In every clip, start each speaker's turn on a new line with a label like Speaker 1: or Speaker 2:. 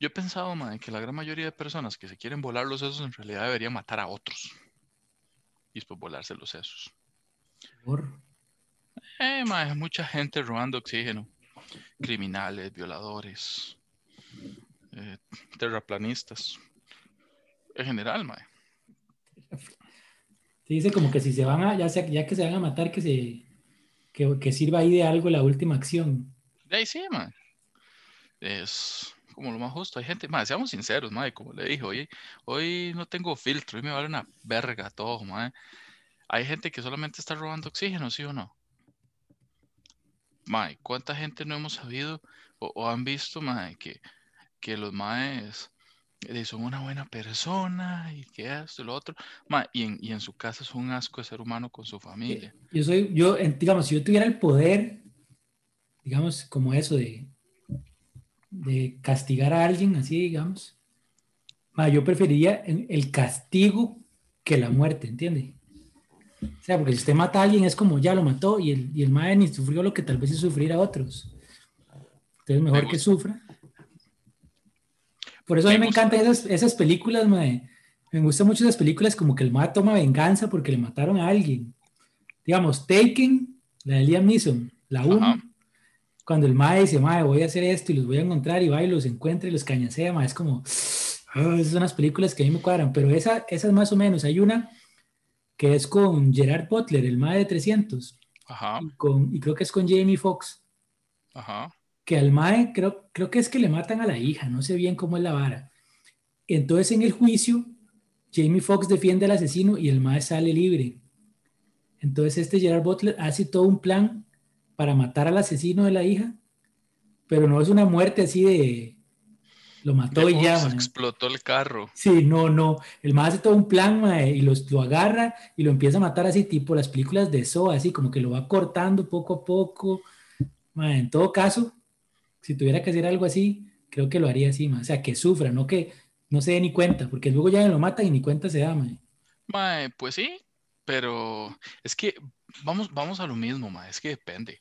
Speaker 1: Yo he pensado, mae, que la gran mayoría de personas que se quieren volar los sesos en realidad deberían matar a otros. Y después volarse los sesos.
Speaker 2: Por-
Speaker 1: Eh, mae, mucha gente robando oxígeno. Criminales, violadores, eh, terraplanistas. En general, mae.
Speaker 2: Se dice como que si se van a, ya, sea, ya que se van a matar, que se que, que sirva ahí de algo la última acción.
Speaker 1: De ahí sí, mae. Es como lo más justo. Hay gente, mae, seamos sinceros, mae, como le dije, hoy, hoy no tengo filtro, hoy me vale una verga todo, mae. Hay gente que solamente está robando oxígeno, ¿sí o no? Mae, ¿cuánta gente no hemos sabido o, o han visto, mae, que, que los maes eh, son una buena persona y que esto y lo otro? Mae, y en, y en su casa es un asco de ser humano con su familia.
Speaker 2: Yo soy, yo, digamos, si yo tuviera el poder, digamos, como eso de, de castigar a alguien, así, digamos, ma, yo preferiría el, castigo que la muerte, ¿entiende? O sea, porque si usted mata a alguien es como ya lo mató y el, y el mae ni sufrió lo que tal vez es sufrir a otros. Entonces, mejor que sufra. Por eso a mí me encantan esas, esas películas, mae. Me gustan mucho esas películas como que el mae toma venganza porque le mataron a alguien. Digamos, Taken, la de Liam Neeson, la 1. Cuando el mae dice, mae, voy a hacer esto y los voy a encontrar y va y los encuentra y los cañasea, mae, es como, ah, esas son las películas que a mí me cuadran, pero esa, esas más o menos. Hay una que es con Gerard Butler, el mae de 300,
Speaker 1: Ajá,
Speaker 2: y, con, y creo que es con Jamie Foxx,
Speaker 1: ajá.
Speaker 2: que al mae creo, creo que es que le matan a la hija, no sé bien cómo es la vara. Entonces en el juicio, Jamie Foxx defiende al asesino y el mae sale libre. Entonces este Gerard Butler hace todo un plan para matar al asesino de la hija, pero no es una muerte así de lo mató
Speaker 1: De,
Speaker 2: y
Speaker 1: "Uy,
Speaker 2: ya.
Speaker 1: explotó el carro.
Speaker 2: Sí, no, no. El mae hace todo un plan y los, lo agarra y lo empieza a matar así, tipo las películas de Saw, así como que lo va cortando poco a poco. Mae, en todo caso, si tuviera que hacer algo así, creo que lo haría así. O sea, que sufra, no que no se dé ni cuenta, porque luego ya lo matan y ni cuenta se da,
Speaker 1: pues sí, pero es que vamos, vamos a lo mismo, mae, es que depende.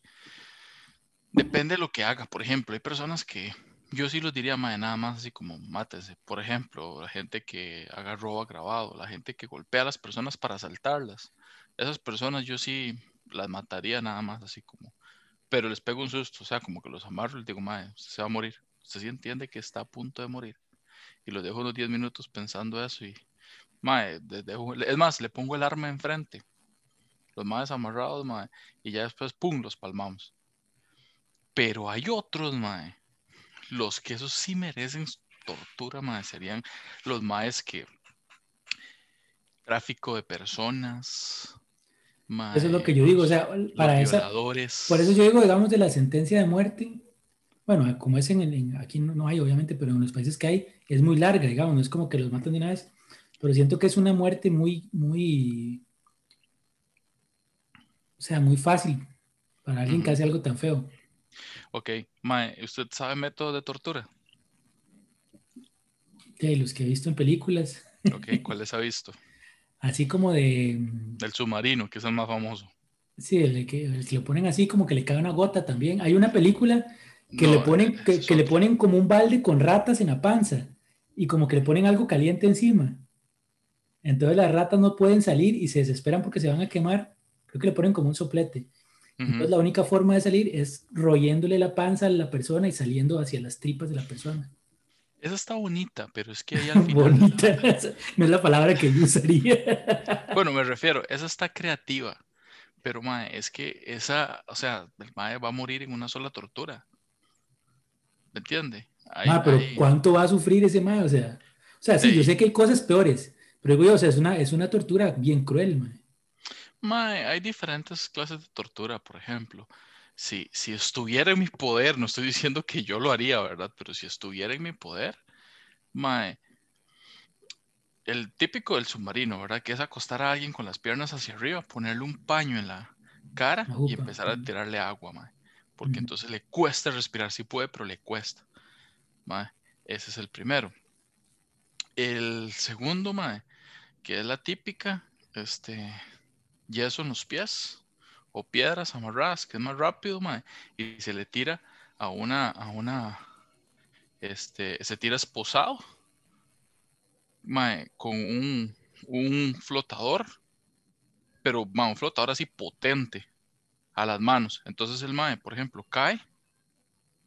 Speaker 1: Depende de lo que haga. Por ejemplo, hay personas que yo sí los diría, mae, nada más así como mátese. Por ejemplo, la gente que haga robo agravado, la gente que golpea a las personas para asaltarlas. Esas personas yo sí las mataría nada más así como, pero les pego un susto, o sea, como que los amarro y les digo, usted se va a morir. Usted sí entiende que está a punto de morir. Y los dejo unos 10 minutos pensando eso y Mae, de- dejo- es más, le pongo el arma enfrente. Los maes amarrados, mae. Y ya después, pum, los palmamos. Pero hay otros, mae. Los que esos sí merecen tortura, mae. Serían los maes que. Tráfico de personas.
Speaker 2: Eso es lo
Speaker 1: mae,
Speaker 2: que yo digo, o sea, para esa, por eso yo digo, digamos, de la sentencia de muerte, bueno, como es en, el- en- aquí no, no hay, obviamente, pero en los países que hay, es muy larga, digamos, no es como que los matan de una vez, pero siento que es una muerte muy, muy, o sea, muy fácil para alguien que hace algo tan feo.
Speaker 1: Ok, mae, ¿usted sabe método de tortura?
Speaker 2: De los que he visto en películas,
Speaker 1: Ok, ¿cuáles ha visto?
Speaker 2: así como de,
Speaker 1: Del submarino, que es el más famoso.
Speaker 2: sí, el que, el que lo ponen así como que le cae una gota también. Hay una película que
Speaker 1: No,
Speaker 2: le ponen, que, le ponen como un balde con ratas en la panza y como que le ponen algo caliente encima. Entonces las ratas no pueden salir y se desesperan porque se van a quemar. Creo que le ponen como un soplete.
Speaker 1: Ujú.
Speaker 2: Entonces la única forma de salir es royéndole la panza a la persona y saliendo hacia las tripas de la persona.
Speaker 1: Esa está bonita, pero es que ahí al final.
Speaker 2: Bonita, no es la palabra que yo usaría.
Speaker 1: Bueno, me refiero, esa está creativa, pero mae, es que esa, o sea, el mae va a morir en una sola tortura. ¿Me entiende? Ahí-
Speaker 2: Ma, pero
Speaker 1: ahí-
Speaker 2: ¿cuánto va a sufrir ese mae? O sea, o sea, sí,
Speaker 1: Sí.
Speaker 2: yo sé que hay cosas peores, pero digo yo, o sea, es una, es una tortura bien cruel, mae.
Speaker 1: Mae, hay diferentes clases de tortura, por ejemplo. Si, si estuviera en mi poder, no estoy diciendo que yo lo haría, ¿verdad? Pero si estuviera en mi poder, mae, el típico del submarino, ¿verdad? Que es acostar a alguien con las piernas hacia arriba, ponerle un paño en la cara y empezar a tirarle agua, mae. Porque entonces le cuesta respirar, sí puede, pero le cuesta. Mae, ese es el primero. El segundo, mae, que es la típica, este, yeso en los pies o piedras amarradas, que es más rápido, mae, y se le tira a una, a una, este, se tira esposado con un, un flotador, pero mae, un flotador así potente a las manos. Entonces el mae, por ejemplo, cae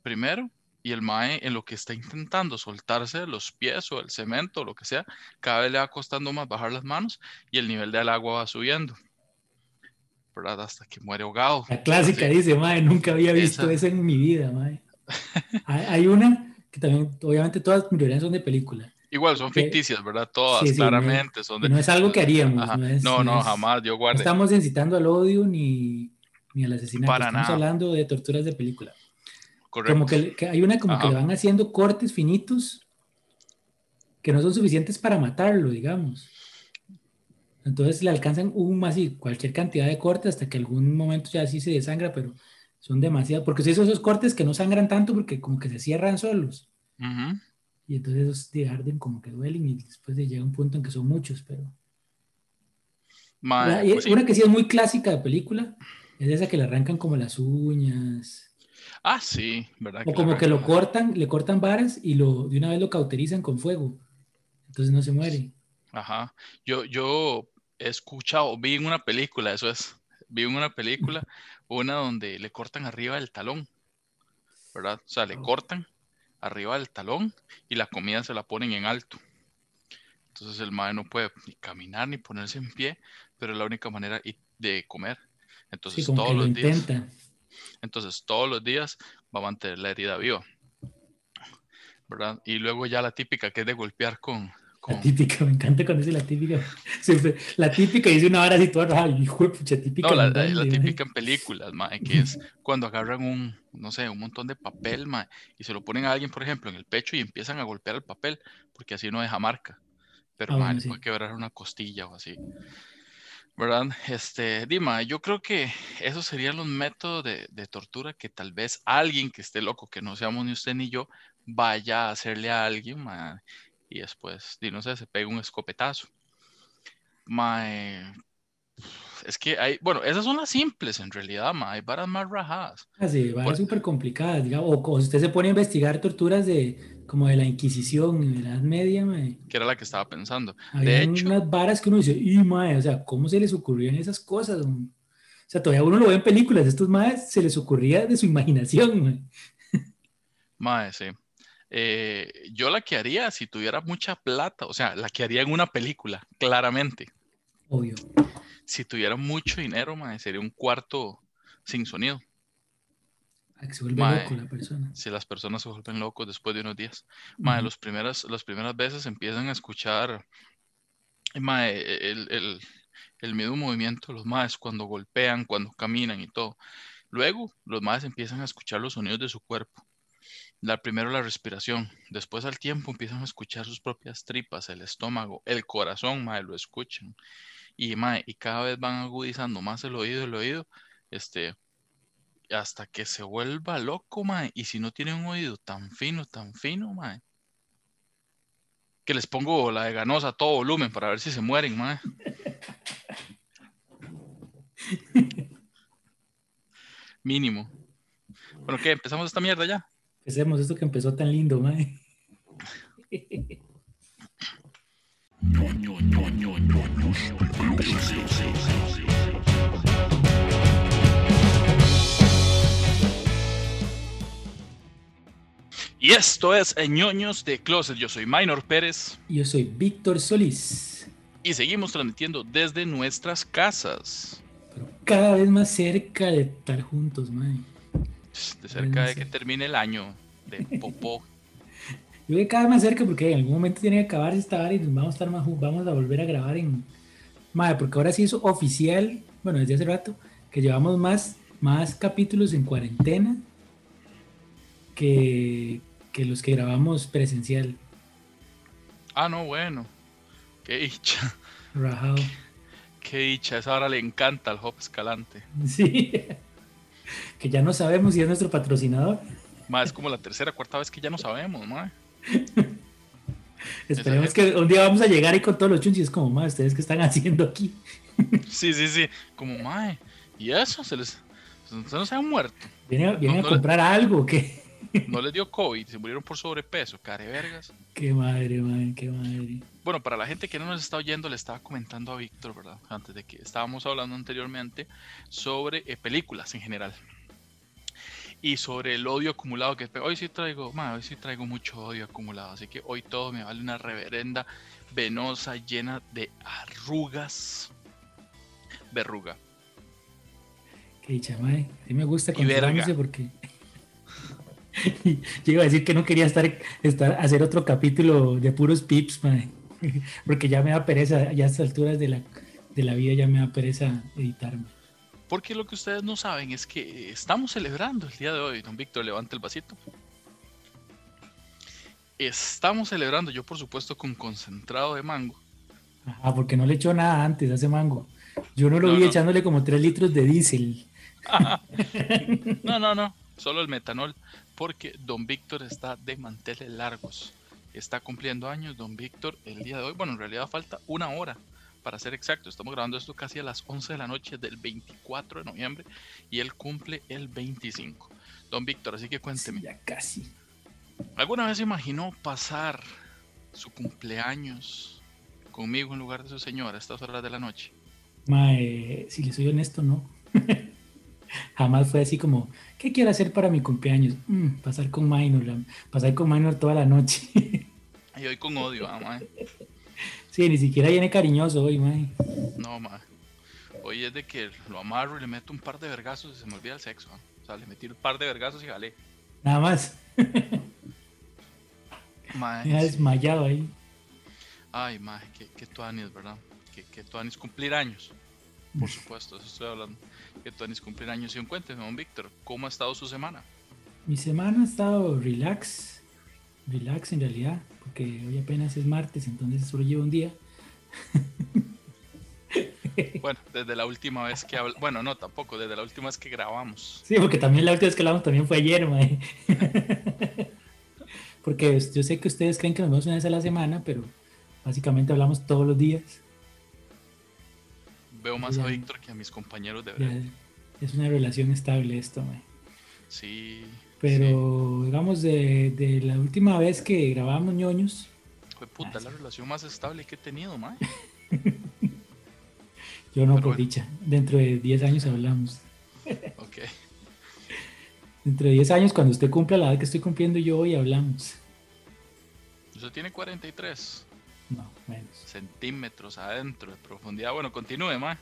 Speaker 1: primero y el mae en lo que está intentando soltarse de los pies o el cemento o lo que sea, cada vez le va costando más bajar las manos y el nivel del agua va subiendo. ¿Verdad? Hasta que muere ahogado.
Speaker 2: La clásica dice, mae, nunca había visto eso en mi vida, mae. hay, una que también, obviamente todas mayorías son de película.
Speaker 1: Igual, son ficticias, ¿verdad? Todas, claramente.
Speaker 2: No,
Speaker 1: son de,
Speaker 2: no es algo que haríamos.
Speaker 1: No, no, jamás, yo guardo.
Speaker 2: No estamos incitando al odio ni, ni al asesinato. estamos hablando de torturas de película. Correcto. Como que, hay una como que le van haciendo cortes finitos que no son suficientes para matarlo, digamos. Entonces le alcanzan un así, cualquier cantidad de cortes hasta que algún momento ya sí se desangra, pero son demasiados. Porque si esos cortes que no sangran tanto porque como que se cierran solos. Y entonces esos de arden como que duelen y después de llega un punto en que son muchos, pero... Pues una que sí es muy clásica de película es esa que le arrancan como las uñas
Speaker 1: Ah, sí, ¿verdad?
Speaker 2: O como que lo cortan, le cortan varas y lo, de una vez lo cauterizan con fuego. Entonces no se muere.
Speaker 1: Ajá. Yo, yo he escuchado, vi en una película, eso es, vi en una película, una donde le cortan arriba del talón, ¿verdad? O sea, le oh. cortan arriba del talón y la comida se la ponen en alto. Entonces el madre no puede ni caminar ni ponerse en pie, pero es la única manera de comer. Entonces todos los días. Entonces, todos los días va a mantener la herida viva. ¿Verdad? Y luego ya la típica que es de golpear con...
Speaker 2: La típica, me encanta cuando dice la típica. la típica dice una hora así toda, hijo de pucha, típica.
Speaker 1: No, la, típica en películas, mae, que es cuando agarran un, no sé, un montón de papel, mae, y se lo ponen a alguien, por ejemplo, en el pecho y empiezan a golpear el papel, porque así no deja marca. Pero, ah, mae, puede quebrar una costilla o así. ¿verdad? Este, Dima, yo creo que esos serían los métodos de, tortura que tal vez alguien que esté loco, que no seamos ni usted ni yo, vaya a hacerle a alguien y después, no sé, se pega un escopetazo. es que hay, bueno, esas son las simples en realidad, ma, hay varas más rajadas.
Speaker 2: Ah, sí, varas súper complicadas, digamos, o, o si usted se pone a investigar torturas de como de la Inquisición en la Edad Media, mae.
Speaker 1: Que era la que estaba pensando.
Speaker 2: de hecho, unas varas que uno dice, y mae, o sea, ¿cómo se les ocurrían esas cosas? O sea, todavía uno lo ve en películas, estos maes se les ocurría de su imaginación, mae.
Speaker 1: Mae, sí. Eh, yo la que haría si tuviera mucha plata, o sea, la que haría en una película, claramente.
Speaker 2: Obvio.
Speaker 1: Si tuviera mucho dinero, mae, sería un cuarto sin sonido
Speaker 2: se vuelve loco la persona.
Speaker 1: Si las personas se vuelven locos después de unos días. Los primeras, las primeras veces empiezan a escuchar el, el, el mismo movimiento los maes cuando golpean, cuando caminan y todo. Luego, los maes empiezan a escuchar los sonidos de su cuerpo. La, primero la respiración, después al tiempo empiezan a escuchar sus propias tripas, el estómago, el corazón, mae, lo escuchan. Y, mae, y cada vez van agudizando más el oído, el oído, este, hasta que se vuelva loco, mae. Y si no tiene un oído tan fino, tan fino, mae. Que les pongo la de ganosa a todo volumen para ver si se mueren, mae. Mínimo. Bueno, ¿qué? ¿Empezamos esta mierda ya?
Speaker 2: Empecemos esto que empezó tan lindo, mae.
Speaker 1: Y esto es ñoños de Closet. Yo soy Minor Pérez.
Speaker 2: Yo soy Víctor Solís.
Speaker 1: Y seguimos transmitiendo desde nuestras casas.
Speaker 2: Pero cada vez más cerca de estar juntos, man.
Speaker 1: De cerca de que termine el año de popó.
Speaker 2: yo voy cada vez más cerca porque en algún momento tiene que acabar esta hora y nos vamos a estar más vamos a volver a grabar en madre, porque ahora sí es oficial, bueno, desde hace rato que llevamos más más capítulos en cuarentena que, que los que grabamos presencial.
Speaker 1: Ah, no, bueno. Qué dicha.
Speaker 2: Rajado.
Speaker 1: Qué, dicha. Esa hora le encanta al Hop Escalante.
Speaker 2: Sí. que ya no sabemos si es nuestro patrocinador.
Speaker 1: Ma, es como la tercera, cuarta vez que ya no sabemos, ma.
Speaker 2: Esperemos que un día vamos a llegar y con todos los chunchis, como, ma, ¿ustedes qué están haciendo aquí?
Speaker 1: sí, sí, sí. Como, ma, ¿y eso? Se les... Se no se han muerto.
Speaker 2: Viene, a comprar algo, ¿qué?
Speaker 1: No les dio COVID, se murieron por sobrepeso, care vergas.
Speaker 2: Qué madre, madre, qué madre.
Speaker 1: Bueno, para la gente que no nos está oyendo, le estaba comentando a Víctor, ¿verdad? Antes de que estábamos hablando anteriormente sobre eh, películas en general. Y sobre el odio acumulado que hoy sí traigo, ma, hoy sí traigo mucho odio acumulado, así que hoy todo me vale una reverenda venosa llena de arrugas. Verruga.
Speaker 2: Qué dicha, madre. A mí me gusta controlarse porque yo iba a decir que no quería estar, estar hacer otro capítulo de puros pips, madre. porque ya me da pereza, ya a estas alturas de la, de la vida ya me da pereza editarme.
Speaker 1: Porque lo que ustedes no saben es que estamos celebrando el día de hoy. Don Víctor, levante el vasito. Estamos celebrando, yo por supuesto con concentrado de mango.
Speaker 2: Ajá, porque no le echó nada antes a ese mango. Yo no lo vi echándole como 3 litros de diésel.
Speaker 1: no, no, no, solo el metanol, porque don Víctor está de manteles largos. Está cumpliendo años don Víctor el día de hoy. Bueno, en realidad falta una hora para ser exacto. Estamos grabando esto casi a las 11 de la noche del 24 de noviembre y él cumple el 25. Don Víctor, así que cuénteme.
Speaker 2: ya casi.
Speaker 1: ¿Alguna vez imaginó pasar su cumpleaños conmigo en lugar de su señora a estas horas de la noche?
Speaker 2: Mae, si le soy honesto, no. Jamás fue así como, ¿qué quiero hacer para mi cumpleaños? Mm, pasar con Minor, pasar con Minor toda la noche.
Speaker 1: y hoy con odio, ah,
Speaker 2: Sí, ni siquiera viene cariñoso hoy, mae.
Speaker 1: No, mae. Hoy es de que lo amarro y le meto un par de vergazos y se me olvida el sexo. O sea, le metí un par de vergazos y jalé.
Speaker 2: Nada más. Me ha desmayado ahí.
Speaker 1: Ay, mae, qué, qué tuanis, ¿verdad? Qué, qué tuanis cumplir años. Por supuesto, eso estoy hablando. Que tuanis cumplir años. Y un cuénteme, don Víctor, ¿cómo ha estado su semana?
Speaker 2: Mi semana ha estado relax. Relax en realidad, porque hoy apenas es martes, entonces solo llevo un día.
Speaker 1: Bueno, desde la última vez que hablamos, bueno, no, tampoco, desde la última vez que grabamos.
Speaker 2: Sí, porque también la última vez que hablamos también fue ayer, mae. porque yo sé que ustedes creen que nos vemos una vez a la semana, pero básicamente hablamos todos los días.
Speaker 1: Veo más a Víctor que a mis compañeros de verdad.
Speaker 2: Es una relación estable esto, mae.
Speaker 1: Sí.
Speaker 2: Pero, digamos, de, de, la última vez que grabamos ñoños.
Speaker 1: Fue puta, la relación más estable que he tenido, mae.
Speaker 2: Yo no, por dicha. Dentro de 10 años hablamos.
Speaker 1: ok.
Speaker 2: Dentro de 10 años, cuando usted cumpla la edad que estoy cumpliendo yo hoy, hablamos.
Speaker 1: ¿Usted tiene 43?
Speaker 2: No, menos.
Speaker 1: Centímetros adentro de profundidad. Bueno, continúe, ma.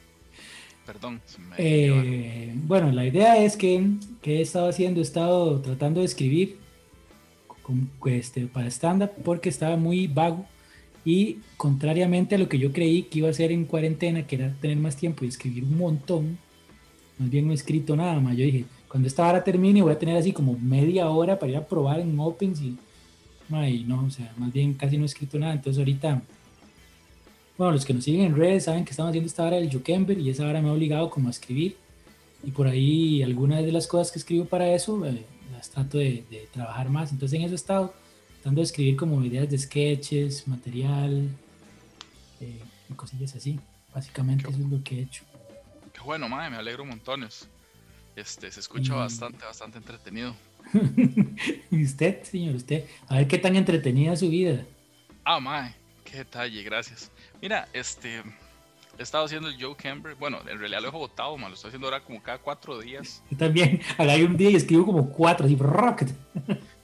Speaker 1: Perdón.
Speaker 2: Eh, bueno, la idea es que, que, he estado haciendo, he estado tratando de escribir este, para stand-up porque estaba muy vago y contrariamente a lo que yo creí que iba a hacer en cuarentena, que era tener más tiempo y escribir un montón, más bien no he escrito nada más. Yo dije, cuando esta hora termine voy a tener así como media hora para ir a probar en Opens y, no, o sea, más bien casi no he escrito nada. Entonces ahorita, bueno, los que nos siguen en redes saben que estamos haciendo esta hora del Jukember y esa hora me ha obligado como a escribir. Y por ahí algunas de las cosas que escribo para eso eh, las trato de, de trabajar más. Entonces en eso he estado tratando de escribir como ideas de sketches, material eh, y cosillas así. Básicamente eso es lo que he hecho.
Speaker 1: Qué bueno, madre, me alegro montones. Este, se escucha bastante, bastante entretenido.
Speaker 2: ¿Y usted, señor? ¿Usted? A ver qué tan entretenida es su vida.
Speaker 1: Ah, madre, qué detalle, gracias. Mira, este, he estado haciendo el Joe Camber. Bueno, en realidad lo he votado, man. Lo estoy haciendo ahora como cada cuatro días.
Speaker 2: Yo también. Haga un día y escribo como cuatro, así, rocket.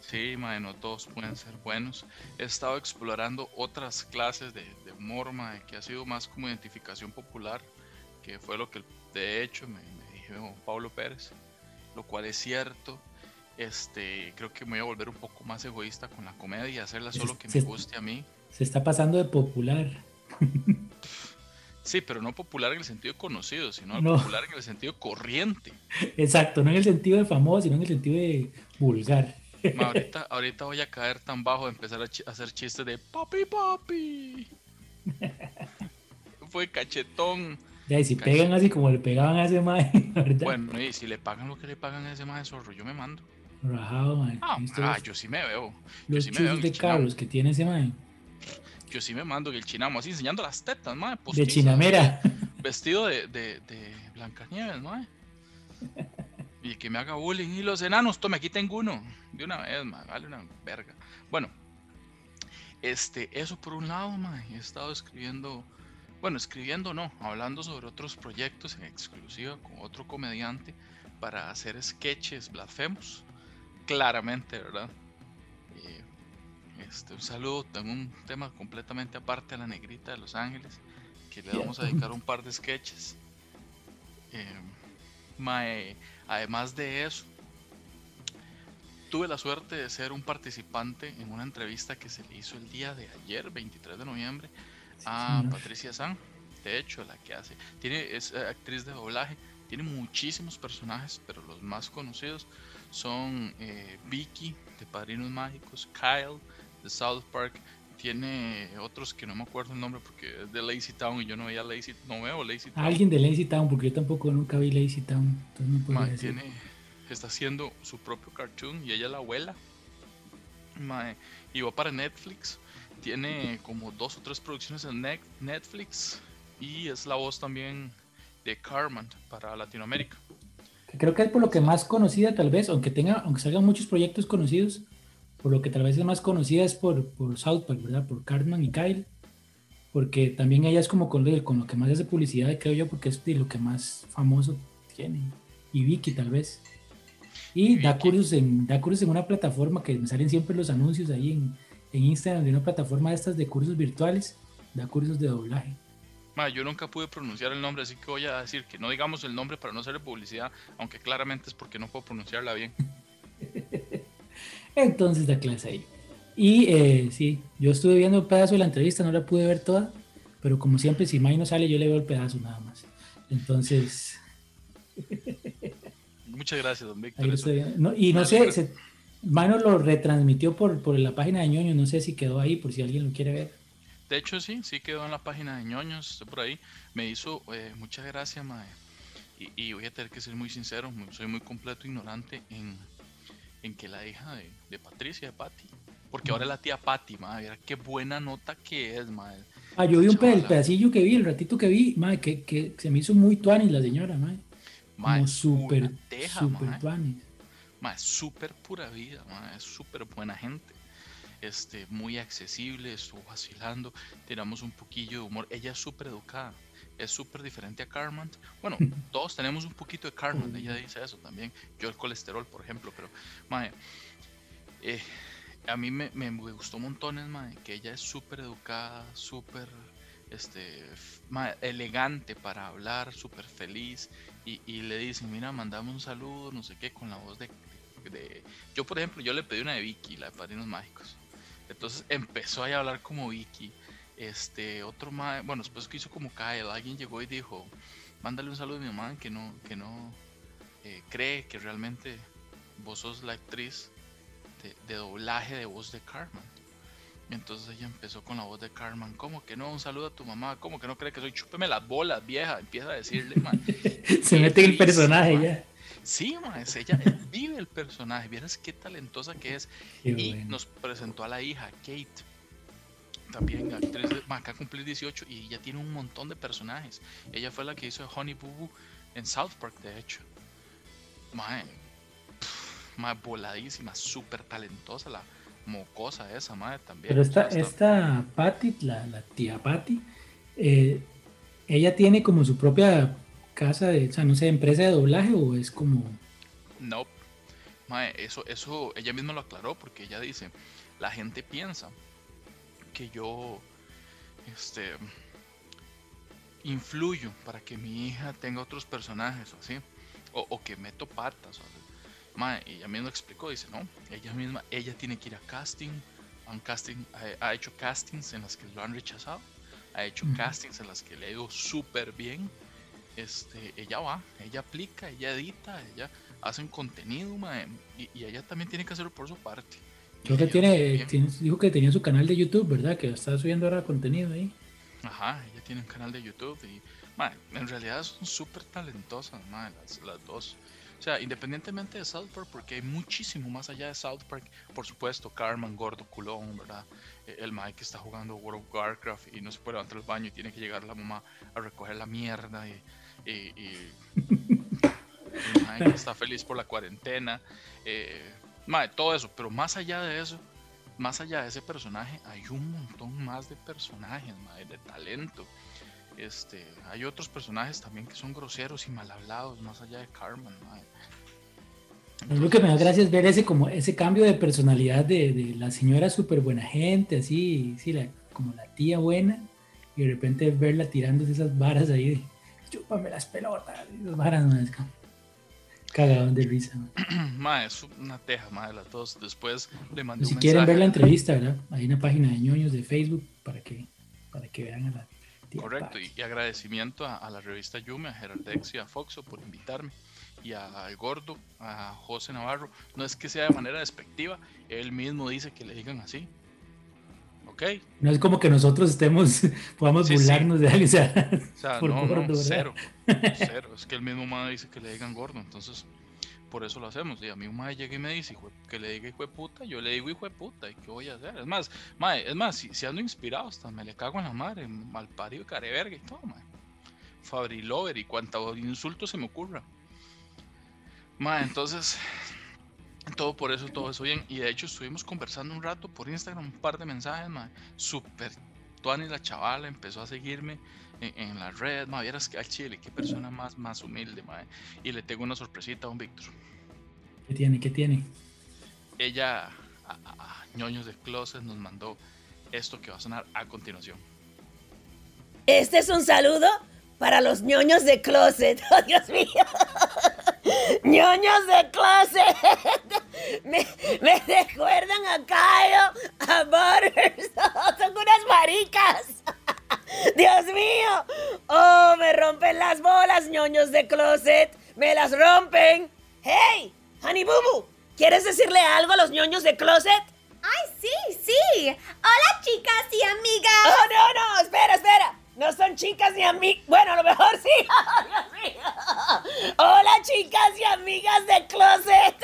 Speaker 1: Sí, mae, no todos pueden ser buenos. He estado explorando otras clases de, de humor, mae, que ha sido más como identificación popular, que fue lo que de hecho me, me dijo Pablo Pérez, lo cual es cierto. Este, creo que me voy a volver un poco más egoísta con la comedia y hacerla solo que me guste a mí.
Speaker 2: Se está pasando de popular.
Speaker 1: Sí, pero no popular en el sentido conocido, sino popular en el sentido corriente.
Speaker 2: Exacto, no en el sentido de famoso, sino en el sentido de vulgar.
Speaker 1: ahorita, ahorita voy a caer tan bajo de empezar a, hacer chistes de papi, papi. Fue cachetón.
Speaker 2: Ya, y si pegan así como le pegaban a ese mae,
Speaker 1: Bueno, y si le pagan lo que le pagan a ese mae zorro, yo me mando.
Speaker 2: Rajado, mae.
Speaker 1: Ah, ah yo sí me veo.
Speaker 2: Los
Speaker 1: sí
Speaker 2: me veo de Carlos que tiene ese mae.
Speaker 1: Yo sí me mando el chinamo así enseñando las tetas, mae.
Speaker 2: De chinamera.
Speaker 1: Vestido de, de, de Blancanieves, mae. Y que me haga bullying. Y los enanos, tome, aquí tengo uno. De una vez, man, vale una verga. Bueno, este, eso por un lado, man. He estado escribiendo, bueno, escribiendo no, hablando sobre otros proyectos en exclusiva con otro comediante para hacer sketches blasfemos. Claramente, ¿verdad? Eh, este, un saludo, tengo un tema completamente aparte a la negrita de Los Ángeles, que le vamos a dedicar un par de sketches. Eh, mae, además de eso, tuve la suerte de ser un participante en una entrevista que se le hizo el día de ayer, 23 de noviembre, a Patricia San. De hecho, la que hace, tiene, es eh, actriz de doblaje, tiene muchísimos personajes, pero los más conocidos son eh, Vicky de Padrinos Mágicos, Kyle de South Park, tiene otros que no me acuerdo el nombre porque es de Lazy Town y yo no veía Lazy, no veo Lazy Town.
Speaker 2: Alguien de Lazy Town, porque yo tampoco nunca vi Lazy Town.
Speaker 1: tiene, está haciendo su propio cartoon y ella es la abuela. y va para Netflix. Tiene como dos o tres producciones en Netflix y es la voz también de Carmen para Latinoamérica.
Speaker 2: Creo que es por lo que más conocida tal vez, aunque tenga, aunque salgan muchos proyectos conocidos, por lo que tal vez es más conocida es por, por South Park, ¿verdad? Por Cartman y Kyle. Porque también ella es como con, con lo que más hace publicidad, creo yo, porque es de lo que más famoso tiene. Y Vicky tal vez. Y, da cursos, en, da cursos en una plataforma que me salen siempre los anuncios ahí en, en Instagram de una plataforma de estas de cursos virtuales. Da cursos de doblaje
Speaker 1: yo nunca pude pronunciar el nombre, así que voy a decir que no digamos el nombre para no hacerle publicidad, aunque claramente es porque no puedo pronunciarla bien.
Speaker 2: Entonces da clase ahí. Y eh, sí, yo estuve viendo un pedazo de la entrevista, no la pude ver toda, pero como siempre, si May no sale, yo le veo el pedazo nada más. Entonces.
Speaker 1: Muchas gracias, don Víctor.
Speaker 2: y no sé, se, Mano lo retransmitió por, por la página de ñoño, no sé si quedó ahí, por si alguien lo quiere ver.
Speaker 1: De hecho, sí, sí quedó en la página de ñoños, estoy por ahí. Me hizo eh, muchas gracias, mae. Y, voy a tener que ser muy sincero, soy muy completo ignorante en, en que la hija de, de Patricia, de Patty, porque ahora la tía Patty, madre, mira qué buena nota que es, madre.
Speaker 2: Ah, yo vi un el pedacillo que vi, el ratito que vi, madre, que, que se me hizo muy tuanis la señora, madre. Como súper, súper tuanis.
Speaker 1: Madre, súper pura vida, madre, súper buena gente este, muy accesible, estuvo vacilando, tiramos un poquillo de humor. Ella es súper educada, es súper diferente a Carmen. Bueno, todos tenemos un poquito de Carmen, ella dice eso también. Yo el colesterol, por ejemplo, pero, mae, eh, a mí me, me, gustó montones, mae, que ella es súper educada, súper este, elegante para hablar, súper feliz. Y, y, le dicen, mira, mandame un saludo, no sé qué, con la voz de, de, Yo, por ejemplo, yo le pedí una de Vicky, la de Padrinos Mágicos. Entonces empezó a hablar como Vicky. Este, otro más, bueno, después que hizo como Kyle, alguien llegó y dijo, mándale un saludo a mi mamá que no, que no eh, cree que realmente vos sos la actriz de, doblaje de voz de Carmen. Y entonces ella empezó con la voz de Carmen, ¿cómo que no? Un saludo a tu mamá, ¿cómo que no cree que soy? Chúpeme las bolas, vieja, empieza a decirle, man.
Speaker 2: Se mete en el personaje ya.
Speaker 1: Sí, es ella vive el personaje, vieras qué talentosa que es. y nos presentó a la hija, Kate, también actriz de acá cumplir 18 y ella tiene un montón de personajes. Ella fue la que hizo Honey Boo Boo en South Park, de hecho. más voladísima, súper talentosa, la mocosa esa, madre, también.
Speaker 2: Pero esta, esta Patty, la, la tía Patty, eh, ella tiene como su propia casa de, o sea, no sé, empresa de doblaje o es como...
Speaker 1: No, eso, eso ella misma lo aclaró porque ella dice, la gente piensa que yo, este, influyo para que mi hija tenga otros personajes o así, o, que meto patas. O, ella misma explicó, dice, no, ella misma, ella tiene que ir a casting, un casting ha, hecho castings en las que lo han rechazado, ha hecho castings en las que le ha ido súper bien este, ella va, ella aplica, ella edita, ella hace un contenido, y, ella también tiene que hacerlo por su parte.
Speaker 2: Creo que tiene, dijo que tenía su canal de YouTube, ¿verdad? Que está subiendo ahora contenido ahí.
Speaker 1: Ajá, ella tiene un canal de YouTube y, en realidad son súper talentosas, las, las dos. O sea, independientemente de South Park, porque hay muchísimo más allá de South Park, por supuesto, Carmen, Gordo, Culón, ¿verdad? E, el Mike está jugando World of Warcraft y no se puede levantar el baño y tiene que llegar la mamá a recoger la mierda y, y, que está feliz por la cuarentena, eh, todo eso, pero más allá de eso, más allá de ese personaje, hay un montón más de personajes, de talento. Este, hay otros personajes también que son groseros y mal hablados, más allá de Carmen.
Speaker 2: lo que me da gracia es ver ese, como, ese cambio de personalidad de, la señora súper buena gente, así, sí, como la tía buena, y de repente verla tirando esas varas ahí de chúpame las pelotas, esas varas, es cagaban de risa.
Speaker 1: Ma, es una teja, ma, de las dos. Después le mandé
Speaker 2: Si quieren ver la entrevista, ¿verdad? Hay una página de ñoños de Facebook para que, para que vean a la
Speaker 1: Correcto, y, agradecimiento a, la revista Yume, a Gerardex y a Foxo por invitarme, y al Gordo, a José Navarro. No es que sea de manera despectiva, él mismo dice que le digan así.
Speaker 2: No es como que nosotros estemos, podamos burlarnos de alguien, o
Speaker 1: sea, no, no, cero, cero. Es que el mismo madre dice que le digan gordo, entonces por eso lo hacemos. Y a mí un madre llega y me dice que le diga hijo de puta, yo le digo hijo de puta, ¿y qué voy a hacer? Es más, madre, es más, si, ando inspirado, hasta me le cago en la madre, mal parido, careverga y todo, madre. Fabri Lover y cuánto insulto se me ocurra. Madre, entonces, todo por eso, todo eso bien. Y de hecho estuvimos conversando un rato por Instagram, un par de mensajes, madre. Súper Tuani, la chavala, empezó a seguirme en, la red, madre. Vieras que al chile, qué persona más, más humilde, madre. Y le tengo una sorpresita a un Víctor.
Speaker 2: ¿Qué tiene? ¿Qué tiene?
Speaker 1: Ella, a, ñoños de closet, nos mandó esto que va a sonar a continuación.
Speaker 3: Este es un saludo para los ñoños de closet. ¡Oh, Dios mío! Ñoños de closet. me, me recuerdan a Kyle, a Butters. Son unas maricas. Dios mío. Oh, me rompen las bolas, ñoños de closet. Me las rompen. Hey, Honey Boo ¿quieres decirle algo a los ñoños de closet?
Speaker 4: ¡Ay, sí, sí! Hola, chicas y amigas.
Speaker 3: Oh, no, no, espera, espera. No son chicas ni amigas. Bueno, a lo mejor sí. Hola, chicas y amigas de closet.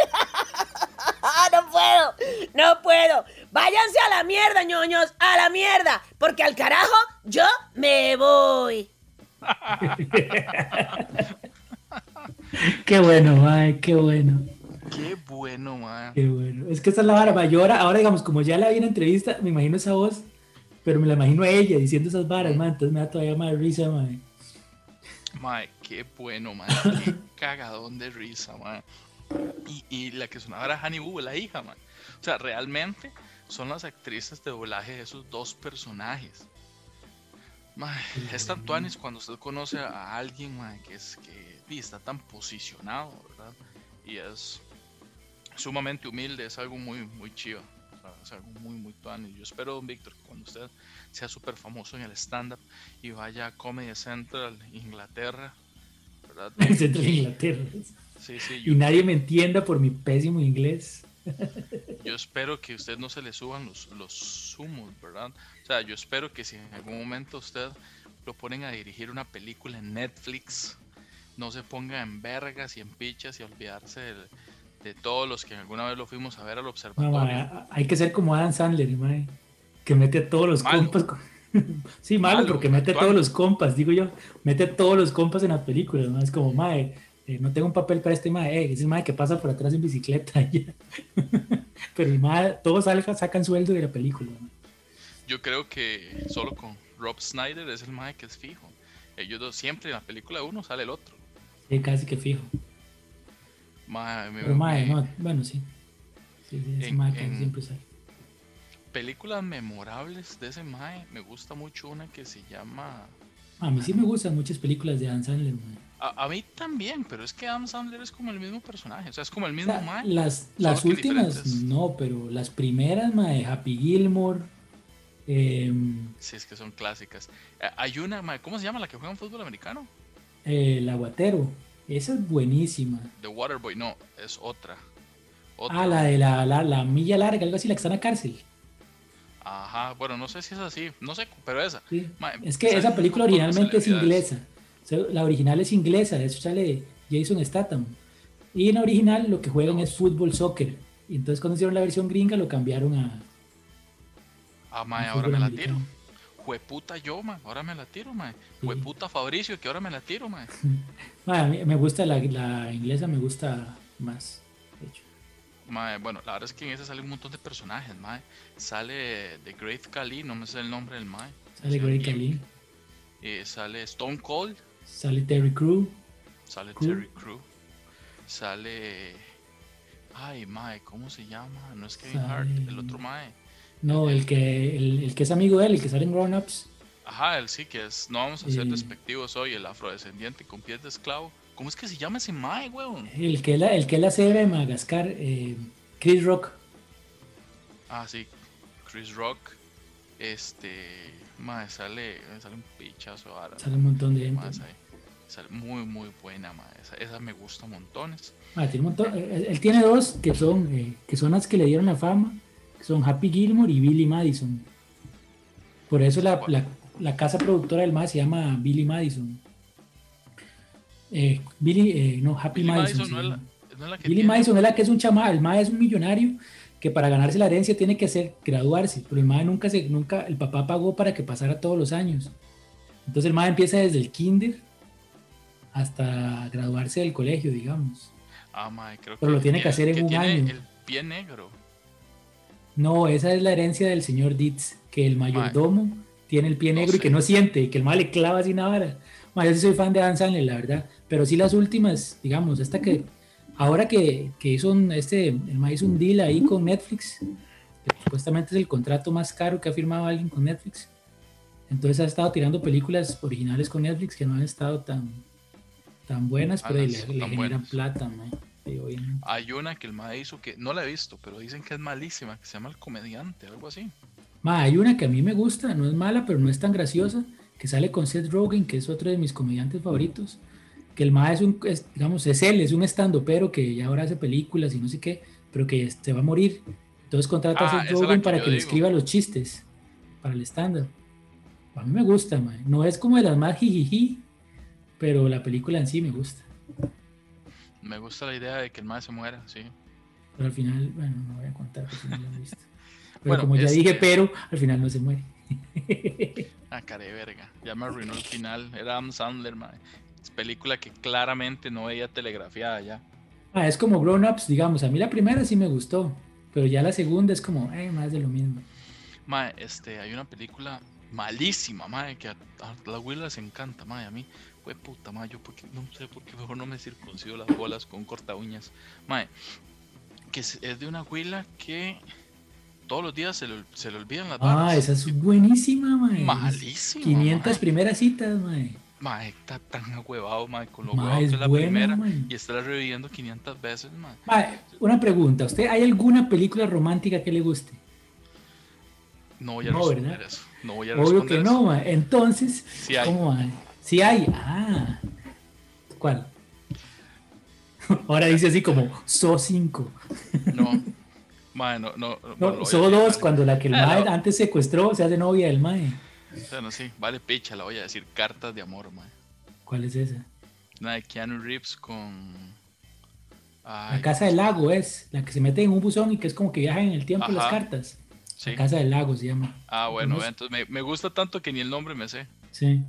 Speaker 3: no puedo, no puedo. Váyanse a la mierda, ñoños, a la mierda. Porque al carajo yo me voy.
Speaker 2: qué bueno, mae, qué bueno.
Speaker 1: Qué bueno, mae.
Speaker 2: Qué bueno. Es que esa es la vara, Yo ahora, digamos, como ya la vi en entrevista, me imagino esa voz, pero me la imagino a ella diciendo esas varas, man. Entonces me da todavía más risa, mae.
Speaker 1: Mae, qué bueno, mae. Cagadón de risa, mae. Y, y la que sonaba era Honey Boo, la hija, mae. O sea, realmente son las actrices de doblaje de esos dos personajes. es tan tuanis cuando usted conoce a alguien que es que está tan posicionado, ¿verdad? Y es sumamente humilde, es algo muy, muy chido. Es algo muy, muy tuanis. Yo espero, don Víctor, que cuando usted sea súper famoso en el stand-up y vaya a Comedy Central, Inglaterra,
Speaker 2: ¿verdad? Central Inglaterra. Sí, sí, y nadie me entienda por mi pésimo inglés.
Speaker 1: Yo espero que usted no se le suban los, los humos, ¿verdad? O sea, yo espero que si en algún momento usted lo ponen a dirigir una película en Netflix, no se ponga en vergas y en pichas y olvidarse de, todos los que alguna vez lo fuimos a ver al observatorio.
Speaker 2: hay que ser como Adam Sandler, que mete a todos los compas. sí, malo, porque mete a todos los compas, digo yo, mete todos los compas en la película, ¿no? Es como, mae, eh, no tengo un papel para este mae, eh, es el mae que pasa por atrás en bicicleta. Pero el mae, todos sacan sueldo de la película.
Speaker 1: Yo creo que solo con Rob Snyder es el mae que es fijo. Ellos dos, siempre en la película uno sale el otro.
Speaker 2: Sí, casi que fijo. Mae, Pero mae, no, bueno, sí. Sí, sí ese mae que siempre sale.
Speaker 1: Películas memorables de ese mae, me gusta mucho una que se llama...
Speaker 2: A mí sí me gustan muchas películas de Dan Sandler,
Speaker 1: a, mí también, pero es que Adam Sandler es como el mismo personaje, o sea, es como el mismo o
Speaker 2: Las, las últimas no, pero las primeras, mae, Happy Gilmore. Em,
Speaker 1: sí, es que son clásicas. Eh, hay una, mae, ¿cómo se llama la que juega en fútbol americano?
Speaker 2: el aguatero. Esa es buenísima.
Speaker 1: The Waterboy, no, es otra.
Speaker 2: Ah, la de la, la, milla larga, algo así, la que está en la cárcel.
Speaker 1: Ajá, bueno, no sé si es así, no sé, pero esa.
Speaker 2: es que esa película originalmente es inglesa. La original es inglesa, de eso sale Jason Statham. Y en la original lo que juegan es fútbol, soccer. Y entonces cuando hicieron la versión gringa lo cambiaron a...
Speaker 1: Ah, mae, ahora me la tiro. Jueputa yo, mae, ahora me la tiro, mae. Jueputa Fabricio, que ahora me la tiro,
Speaker 2: me gusta la, la inglesa, me gusta más.
Speaker 1: Mae, bueno, la verdad es que en esa sale un montón de personajes, mae. Sale The Great Khali, no me sé el nombre del mae.
Speaker 2: Sale Grey Khali,
Speaker 1: Eh, sale Stone Cold,
Speaker 2: sale Terry Crew.
Speaker 1: sale
Speaker 2: Crew.
Speaker 1: Terry Crew, sale... Ay, mae, ¿cómo se llama? No es Kevin Hart, el otro mae.
Speaker 2: No, el que, el, el que es amigo de él, el que sale en Grown Ups.
Speaker 1: Ajá, él sí que es, no vamos a ser despectivos hoy, el afrodescendiente con pies de esclavo. ¿Cómo es que se llama ese mae, weón?
Speaker 2: El que, la, el que es la de Madagascar, eh, Chris Rock.
Speaker 1: Ah, sí, Chris Rock. Este, mae, sale, sale un pichazo ahora.
Speaker 2: Sale un montón de gente.
Speaker 1: Mae, sale, sale muy, muy buena, mae. Esa, esa me gusta montones.
Speaker 2: Ah, tiene un montón- él, él tiene dos que son, eh, que son las que le dieron la fama, que son Happy Gilmore y Billy Madison. Por eso la, la- la casa productora del MAD se llama Billy Madison. Eh, Billy, eh, no, Happy
Speaker 1: Billy
Speaker 2: Madison.
Speaker 1: Madison
Speaker 2: se
Speaker 1: no es la,
Speaker 2: llama.
Speaker 1: no es la que
Speaker 2: Billy
Speaker 1: tiene-
Speaker 2: Madison es la que es un chamán, el MAD es un millonario que para ganarse la herencia tiene que hacer graduarse, pero el MAD nunca se, nunca, el papá pagó para que pasara todos los años. Entonces el MAD empieza desde el kinder hasta graduarse del colegio, digamos.
Speaker 1: Ah, mae, creo
Speaker 2: Pero lo tiene que hacer en un
Speaker 1: tiene
Speaker 2: año.
Speaker 1: el pie negro.
Speaker 2: No, esa es la herencia del señor Ditz, que el mayordomo tiene el pie
Speaker 1: No
Speaker 2: negro y que no siente, y que el mal le clava así una vara. Ma, yo sí soy fan de Dan Sandler, la verdad. Pero sí las últimas, digamos, hasta que, ahora que, que hizo un, este, el ma hizo un deal ahí con Netflix, que supuestamente es el contrato más caro que ha firmado alguien con Netflix. Entonces ha estado tirando películas originales con Netflix que no han estado tan, tan buenas, pero le, le generan
Speaker 1: buenas.
Speaker 2: plata, ma.
Speaker 1: Hay una que el mae hizo que no la he visto, pero dicen que es malísima, que se llama El Comediante, algo así.
Speaker 2: Ma, hay una que a mí me gusta, no es mala, pero no es tan graciosa, que sale con Seth Rogen, que es otro de mis comediantes favoritos. Que el Ma es un, es, digamos, es él, es un estando, pero que ya ahora hace películas y no sé qué, pero que se va a morir. Entonces contrata
Speaker 1: Ah,
Speaker 2: a
Speaker 1: esa
Speaker 2: Seth Rogen
Speaker 1: que
Speaker 2: para que le escriba los chistes para el stand A mí me gusta. No es como de las más jijiji, pero la película en sí me gusta.
Speaker 1: Me gusta la idea de que el mae se muera, sí.
Speaker 2: Pero al final, bueno, no voy a contar porque no lo he visto. Pero
Speaker 1: Bueno,
Speaker 2: como ya
Speaker 1: este-
Speaker 2: dije, pero al final no se muere.
Speaker 1: Ah, cara de verga. Ya me arruinó el final. Era Adam Sandler, mae. Es película que claramente no veía telegrafiada ya.
Speaker 2: Ah, es como Grown Ups, digamos. A mí la primera sí me gustó, pero ya la segunda es como, eh, más de lo mismo.
Speaker 1: Mae, este, hay una película malísima, mae, que a, a la Will les encanta, mae. A mí, fue puta, mae. Yo porque, no sé por qué mejor no me circuncido las bolas con corta uñas. Mae, que es, es de una Willa que todos los días se le, se le olvidan las
Speaker 2: Ah,
Speaker 1: balas.
Speaker 2: esa es buenísima, mae.
Speaker 1: Malísima.
Speaker 2: 500
Speaker 1: mae.
Speaker 2: primeras citas, mae.
Speaker 1: Mae, está tan ahuevado, mae, con lo
Speaker 2: Mae,
Speaker 1: huevado que
Speaker 2: es
Speaker 1: es la
Speaker 2: buena,
Speaker 1: primera.
Speaker 2: mae.
Speaker 1: Y está reviviendo 500 veces, mae.
Speaker 2: Mae, una pregunta. ¿Usted hay alguna película romántica que le guste?
Speaker 1: No voy a
Speaker 2: No,
Speaker 1: responder
Speaker 2: ¿verdad?
Speaker 1: eso. No voy a
Speaker 2: Obvio
Speaker 1: responder
Speaker 2: que
Speaker 1: eso.
Speaker 2: no, mae. Entonces,
Speaker 1: Sí hay.
Speaker 2: ¿cómo hay? Sí hay. Ah. ¿Cuál? Ahora dice así como So 5.
Speaker 1: No. Mae, no, no.
Speaker 2: No,
Speaker 1: bueno, lo voy a
Speaker 2: so
Speaker 1: decir,
Speaker 2: 2,
Speaker 1: vale.
Speaker 2: cuando la que el mae
Speaker 1: no.
Speaker 2: antes secuestró se hace novia del mae.
Speaker 1: Bueno, sí, vale picha, la voy a decir. Cartas de amor, mae.
Speaker 2: ¿Cuál es esa?
Speaker 1: Una de Keanu Reeves con.
Speaker 2: La casa del lago es, la que se mete en un buzón y que es como que viaja en el tiempo las cartas.
Speaker 1: sí.
Speaker 2: La casa del lago se llama.
Speaker 1: Ah, bueno, entonces me, me gusta tanto que ni el nombre me sé.
Speaker 2: Sí.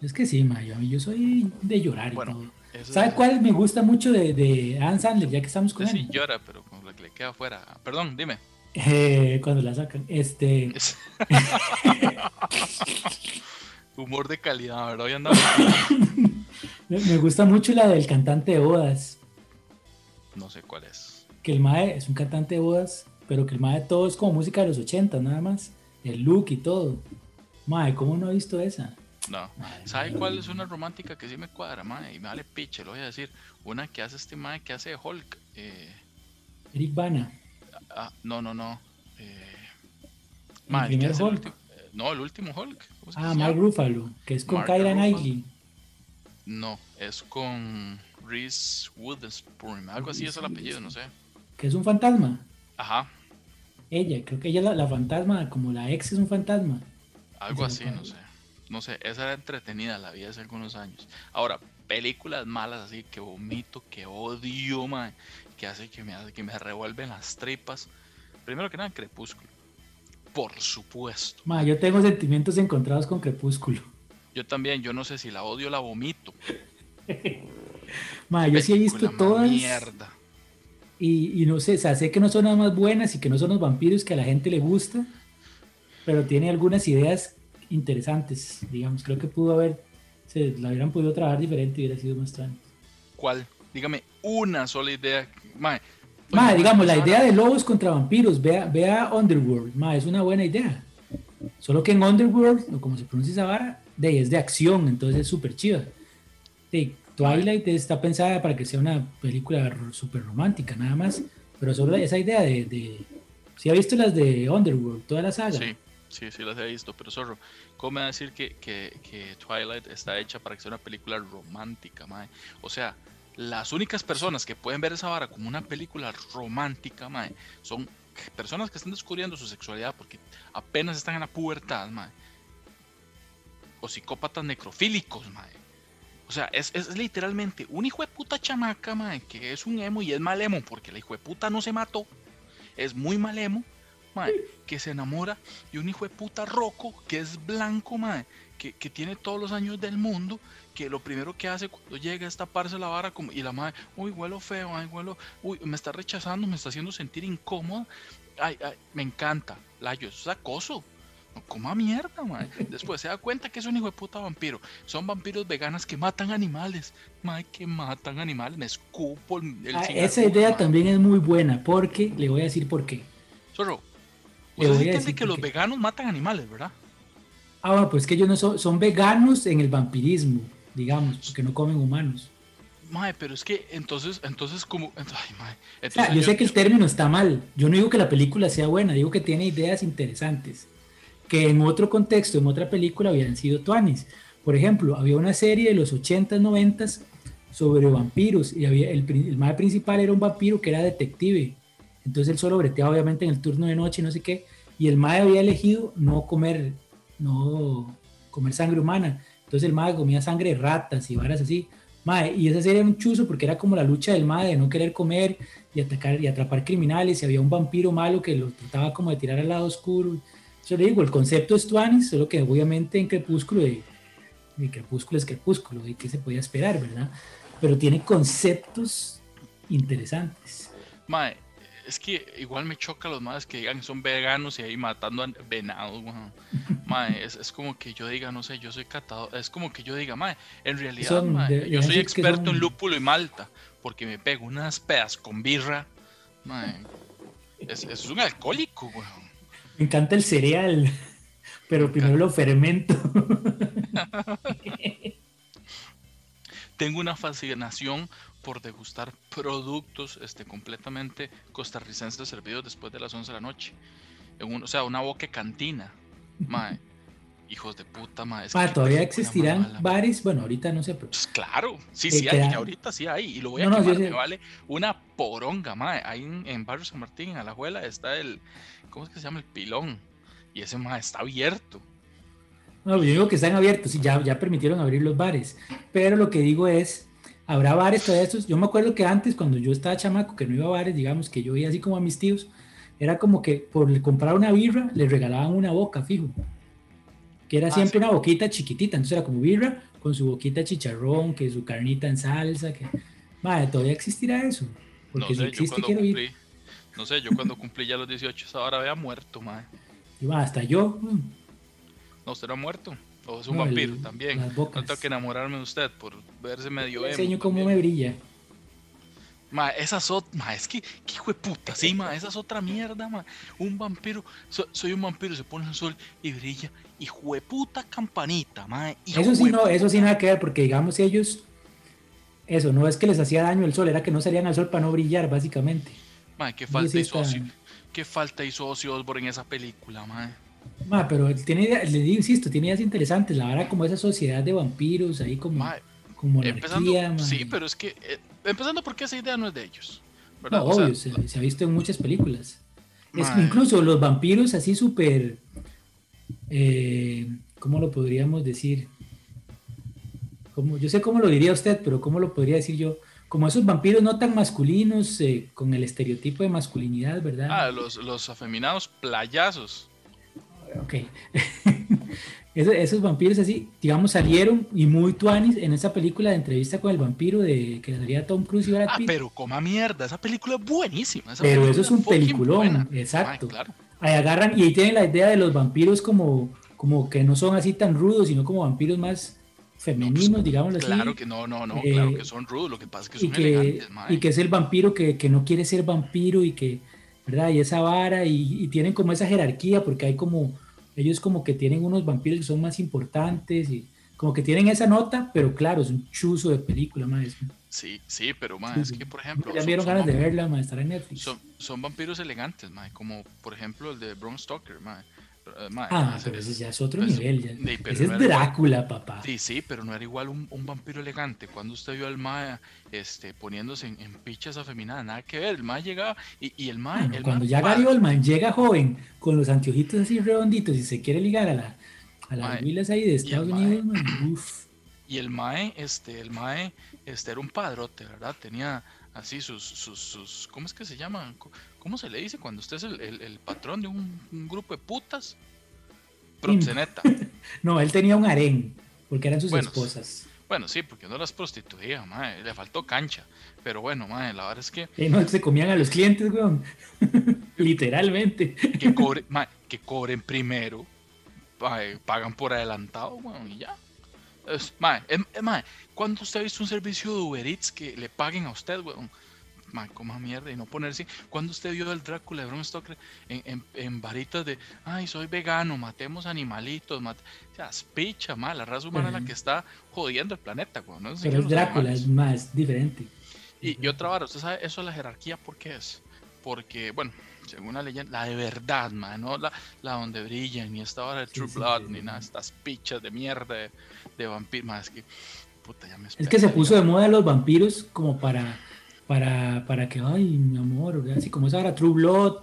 Speaker 2: Es que sí, ma, yo, yo soy de llorar y
Speaker 1: Bueno,
Speaker 2: todo. ¿Sabe cuál me gusta mucho de, de Adam Sandler, ya que estamos con
Speaker 1: Usted sí
Speaker 2: él?
Speaker 1: llora, pero que le queda afuera. Perdón, dime.
Speaker 2: Eh, cuando la sacan. Este,
Speaker 1: Es- Humor de calidad, ¿verdad? Hoy andamos.
Speaker 2: me gusta mucho la del cantante de bodas.
Speaker 1: No sé cuál es.
Speaker 2: Que el mae es un cantante de bodas, pero que el mae todo es como música de los 80, nada más. El look y todo. Mae, ¿cómo no he visto esa?
Speaker 1: No.
Speaker 2: Mae,
Speaker 1: ¿Sabe cuál es una romántica que sí me cuadra, mae? Y me vale piche, lo voy a decir. Una que hace este mae que hace Hulk. Eh,
Speaker 2: Eric Bana.
Speaker 1: ah, no, no, no. Eh,
Speaker 2: ¿El primer
Speaker 1: el
Speaker 2: Hulk?
Speaker 1: eh, no, el último Hulk. ¿Cómo es que
Speaker 2: Ah, Mark? Ruffalo, que es con
Speaker 1: Mark
Speaker 2: Kyra
Speaker 1: Ruffalo.
Speaker 2: Knightley.
Speaker 1: No, es con Reese Witherspoon. Algo así es el apellido, no sé.
Speaker 2: Que es un fantasma.
Speaker 1: Ajá,
Speaker 2: Ella, creo que ella la, la fantasma, como la ex es un fantasma.
Speaker 1: algo así,
Speaker 2: no
Speaker 1: sé. No sé, esa era entretenida, la vi hace algunos años. Ahora, películas malas así que vomito, que odio, mae, que hace que me, que me revuelven las tripas. Primero que nada, Crepúsculo. por supuesto.
Speaker 2: Ma, yo tengo sentimientos encontrados con Crepúsculo.
Speaker 1: Yo también, yo no sé si la odio o la vomito.
Speaker 2: Ma, yo sí he visto todas.
Speaker 1: Mierda.
Speaker 2: Y, y no sé, o sea, sé que no son las más buenas y que no son los vampiros que a la gente le gusta, pero tiene algunas ideas interesantes, digamos. Creo que pudo haber, se la hubieran podido trabajar diferente y hubiera sido más extraño.
Speaker 1: ¿Cuál? Dígame una sola idea. Mae,
Speaker 2: Ma,
Speaker 1: oye,
Speaker 2: digamos, la idea de lobos contra vampiros, vea, vea Underworld, ma, es una buena idea. Solo que en Underworld, o como se pronuncia esa vara, de, es de acción, entonces es súper chiva. De, Twilight está pensada para que sea una película súper romántica, nada más. Pero solo esa idea de, de... Si ha visto las de Underworld, toda la saga.
Speaker 1: Sí, sí, sí las he visto, pero zorro, ¿cómo me va a decir que, que, que Twilight está hecha para que sea una película romántica, mae? O sea, las únicas personas que pueden ver esa vara como una película romántica, mae, son personas que están descubriendo su sexualidad porque apenas están en la pubertad, mae. O psicópatas necrofílicos, mae. O sea, es, es literalmente un hijo de puta chamaca, mae, que es un emo y es mal emo porque el hijo de puta no se mató. Es muy mal emo, mae, que se enamora de un hijo de puta roco que es blanco, mae, que, que tiene todos los años del mundo, que lo primero que hace cuando llega es taparse la vara como, y la madre, uy, huelo feo, ay, huelo, uy, me está rechazando, me está haciendo sentir incómoda. Ay, ay, me encanta, Layo, eso es acoso. No coma mierda, mae. Después se da cuenta que es un hijo de puta vampiro. Son vampiros veganas que matan animales. Mae, que matan animales. Me escupo el, el
Speaker 2: Ah, esa idea
Speaker 1: mae.
Speaker 2: también es muy buena, porque le voy a decir por qué.
Speaker 1: Zorro, Entiende
Speaker 2: decir
Speaker 1: que los veganos matan animales, ¿verdad?
Speaker 2: Ah, bueno, pues que ellos no son, son veganos en el vampirismo, digamos, porque no comen humanos.
Speaker 1: Mae, pero es que entonces, entonces como, ay, mae,
Speaker 2: O sea,
Speaker 1: entonces
Speaker 2: yo sé que el término está mal. Yo no digo que la película sea buena, digo que tiene ideas interesantes. Que en otro contexto, en otra película, habían sido tuanis. Por ejemplo, había una serie de los 80s, 90s sobre vampiros. Y había, el, el mae principal era un vampiro que era detective. Entonces él solo breteaba, obviamente, en el turno de noche, no sé qué. Y el mae había elegido no comer, no comer sangre humana. Entonces el mae comía sangre de ratas y varas así. Mae, y serie era un chuzo porque era como la lucha del mae de no querer comer y atacar y atrapar criminales y había un vampiro malo que lo trataba como de tirar al lado oscuro. Yo le digo, el concepto es Tuanis, solo que obviamente en Crepúsculo, de, de Crepúsculo es Crepúsculo, de qué se podía esperar, ¿verdad? Pero tiene conceptos interesantes.
Speaker 1: Mae, es que igual me choca los madres que digan que son veganos y ahí matando a venados, weón. Mae, es, es como que yo diga, no sé, yo soy catador, es como que yo diga, mae, en realidad,
Speaker 2: Son de-
Speaker 1: yo soy experto
Speaker 2: son-
Speaker 1: en lúpulo y malta, porque me pego unas pedas con birra, mae. Es, es un alcohólico, weón.
Speaker 2: Me encanta el cereal, pero primero lo fermento.
Speaker 1: Tengo una fascinación por degustar productos este, completamente costarricenses servidos después de las 11 de la noche. En un- o sea, una boca cantina. Mae, hijos de puta, mae. es
Speaker 2: todavía existirán
Speaker 1: mala.
Speaker 2: bares, bueno, ahorita no sé, pero
Speaker 1: Pues claro, sí,
Speaker 2: Que
Speaker 1: sí hay, ahorita sí hay, y lo voy a
Speaker 2: No, no,
Speaker 1: quemar,
Speaker 2: sí, sí.
Speaker 1: me vale una poronga, mae. Ahí en, en Barrio San Martín, en Alajuela, está el, ¿cómo es que se llama? El pilón. Y ese mae está abierto.
Speaker 2: No, yo digo que están abiertos y ya, ya permitieron abrir los bares. Pero lo que digo es, habrá bares todavía estos. Yo me acuerdo que antes, cuando yo estaba chamaco, que no iba a bares, digamos, que yo iba así como a mis tíos, era como que por comprar una birra, les regalaban una boca, fijo. Que era
Speaker 1: Ah,
Speaker 2: siempre
Speaker 1: sí.
Speaker 2: una boquita chiquitita. Entonces era como birra con su boquita chicharrón, que su carnita en salsa. que Madre, todavía existirá eso. Porque
Speaker 1: No
Speaker 2: si
Speaker 1: sé, yo
Speaker 2: existe,
Speaker 1: cuando
Speaker 2: quiero ir.
Speaker 1: cumplí, no sé, yo cuando cumplí ya los 18, esa hora había muerto, mae.
Speaker 2: Y va, hasta yo. mm,
Speaker 1: No, usted no ha muerto. O es un
Speaker 2: No, el-
Speaker 1: vampiro también. No tengo que enamorarme de usted por verse medio emo
Speaker 2: enseño cómo me brilla.
Speaker 1: Ma, esa es ot- ma, es que, que hijo de puta, sí, ma, esa es otra mierda, ma. Un vampiro, so- soy un vampiro, se pone el sol y brilla. Hijo de puta campanita, ma.
Speaker 2: Eso sí, no, eso sí nada que ver, porque digamos ellos, eso, no es que les hacía daño el sol, era que no salían al sol para no brillar, básicamente.
Speaker 1: Ma, qué falta hizo qué Osbourne en esa película, ma.
Speaker 2: Ma, pero tiene le digo, insisto, tiene ideas interesantes, la verdad, como esa sociedad de vampiros, ahí como,
Speaker 1: Ma,
Speaker 2: como
Speaker 1: empezando,
Speaker 2: ma.
Speaker 1: sí, pero es que, eh, empezando porque esa idea no es de ellos, ¿verdad?
Speaker 2: No,
Speaker 1: O sea,
Speaker 2: obvio, se, se ha visto en muchas películas. Es que incluso los vampiros así súper, eh, ¿cómo lo podríamos decir? Como, yo sé cómo lo diría usted, pero ¿cómo lo podría decir yo? Como esos vampiros no tan masculinos, eh, con el estereotipo de masculinidad, ¿verdad?
Speaker 1: Ah, los, los afeminados playazos.
Speaker 2: Ok. Esos, esos vampiros así, digamos, salieron y muy tuanis en esa película de entrevista con el vampiro de que salía Tom Cruise y Brad
Speaker 1: Ah,
Speaker 2: Pitt.
Speaker 1: pero coma mierda, esa película es buenísima. esa
Speaker 2: Pero eso es un peliculón,
Speaker 1: buena.
Speaker 2: exacto.
Speaker 1: Claro.
Speaker 2: Ahí agarran y ahí tienen la idea de los vampiros como, como que no son así tan rudos, sino como vampiros más femeninos, digámoslo así.
Speaker 1: Claro que no, no, no,
Speaker 2: Eh,
Speaker 1: claro que son rudos, lo que pasa es que
Speaker 2: y
Speaker 1: son
Speaker 2: que,
Speaker 1: elegantes,
Speaker 2: y que es el vampiro que, que no quiere ser vampiro y que, ¿verdad? Y esa vara y, y tienen como esa jerarquía porque hay como, ellos como que tienen unos vampiros que son más importantes y como que tienen esa nota, pero claro, es un chuzo de película, más.
Speaker 1: Sí, sí, pero
Speaker 2: Sí,
Speaker 1: es
Speaker 2: sí.
Speaker 1: que, por ejemplo,
Speaker 2: Ya vieron ganas de verla, ma, estar en Netflix.
Speaker 1: Son, son vampiros elegantes, mae, como por ejemplo el de Bram Stoker, mae. Eh,
Speaker 2: ah, pero ese ya es otro nivel. Ya.
Speaker 1: sí, pero
Speaker 2: Ese
Speaker 1: no
Speaker 2: es
Speaker 1: igual.
Speaker 2: Drácula, papá.
Speaker 1: Sí, sí, pero no era igual un, un vampiro elegante. Cuando usted vio al Mae este, poniéndose en, en pichas afeminadas, nada que ver. El Mae llegaba y, y el Mae.
Speaker 2: Cuando ya Gary Oldman llega joven con los anteojitos así redonditos y se quiere ligar a, la, a las
Speaker 1: Mae,
Speaker 2: huilas ahí de Estados
Speaker 1: mae.
Speaker 2: Unidos, man, uf.
Speaker 1: Y el Mae, este, el Mae, este, era un padrote, ¿verdad? Tenía así sus, sus, sus, ¿cómo es que se llama? ¿Cómo se le dice cuando usted es el, el- el patrón de un, un grupo de putas? Proxeneta.
Speaker 2: No, él tenía un harén, porque eran sus
Speaker 1: Bueno,
Speaker 2: esposas.
Speaker 1: bueno, sí, porque no las prostituía, Mae. Le faltó cancha. Pero bueno, Mae, la verdad es que
Speaker 2: Eh, no, se comían a los clientes, weón. Literalmente.
Speaker 1: que, cobre, que cobren primero, pagan por adelantado, weón, y ya. Es, mae, em- em, mae, ¿cuándo usted ha visto un servicio de Uber Eats que le paguen a usted, weón? Mae, coma mierda y no ponerse. ¿Cuándo usted vio el Drácula de Bram Stoker en, en, en varitas de, ay, soy vegano, matemos animalitos, mate... O sea, es picha, mae, la raza humana es la que está jodiendo el planeta, weón. No
Speaker 2: Pero es
Speaker 1: los
Speaker 2: Drácula,
Speaker 1: animales.
Speaker 2: es más diferente.
Speaker 1: Y, y otra vara, usted sabe, eso de la jerarquía, ¿por qué es? Porque, bueno, según la leyenda, la de verdad, man, no la, la donde brillan, ni esta hora de True
Speaker 2: sí,
Speaker 1: Blood,
Speaker 2: sí,
Speaker 1: ni nada, estas pichas de mierda de, de vampiro, más es que, puta, ya me
Speaker 2: Es que se puso de moda los vampiros como para, para, para que, ay, mi amor, así como esa era True Blood,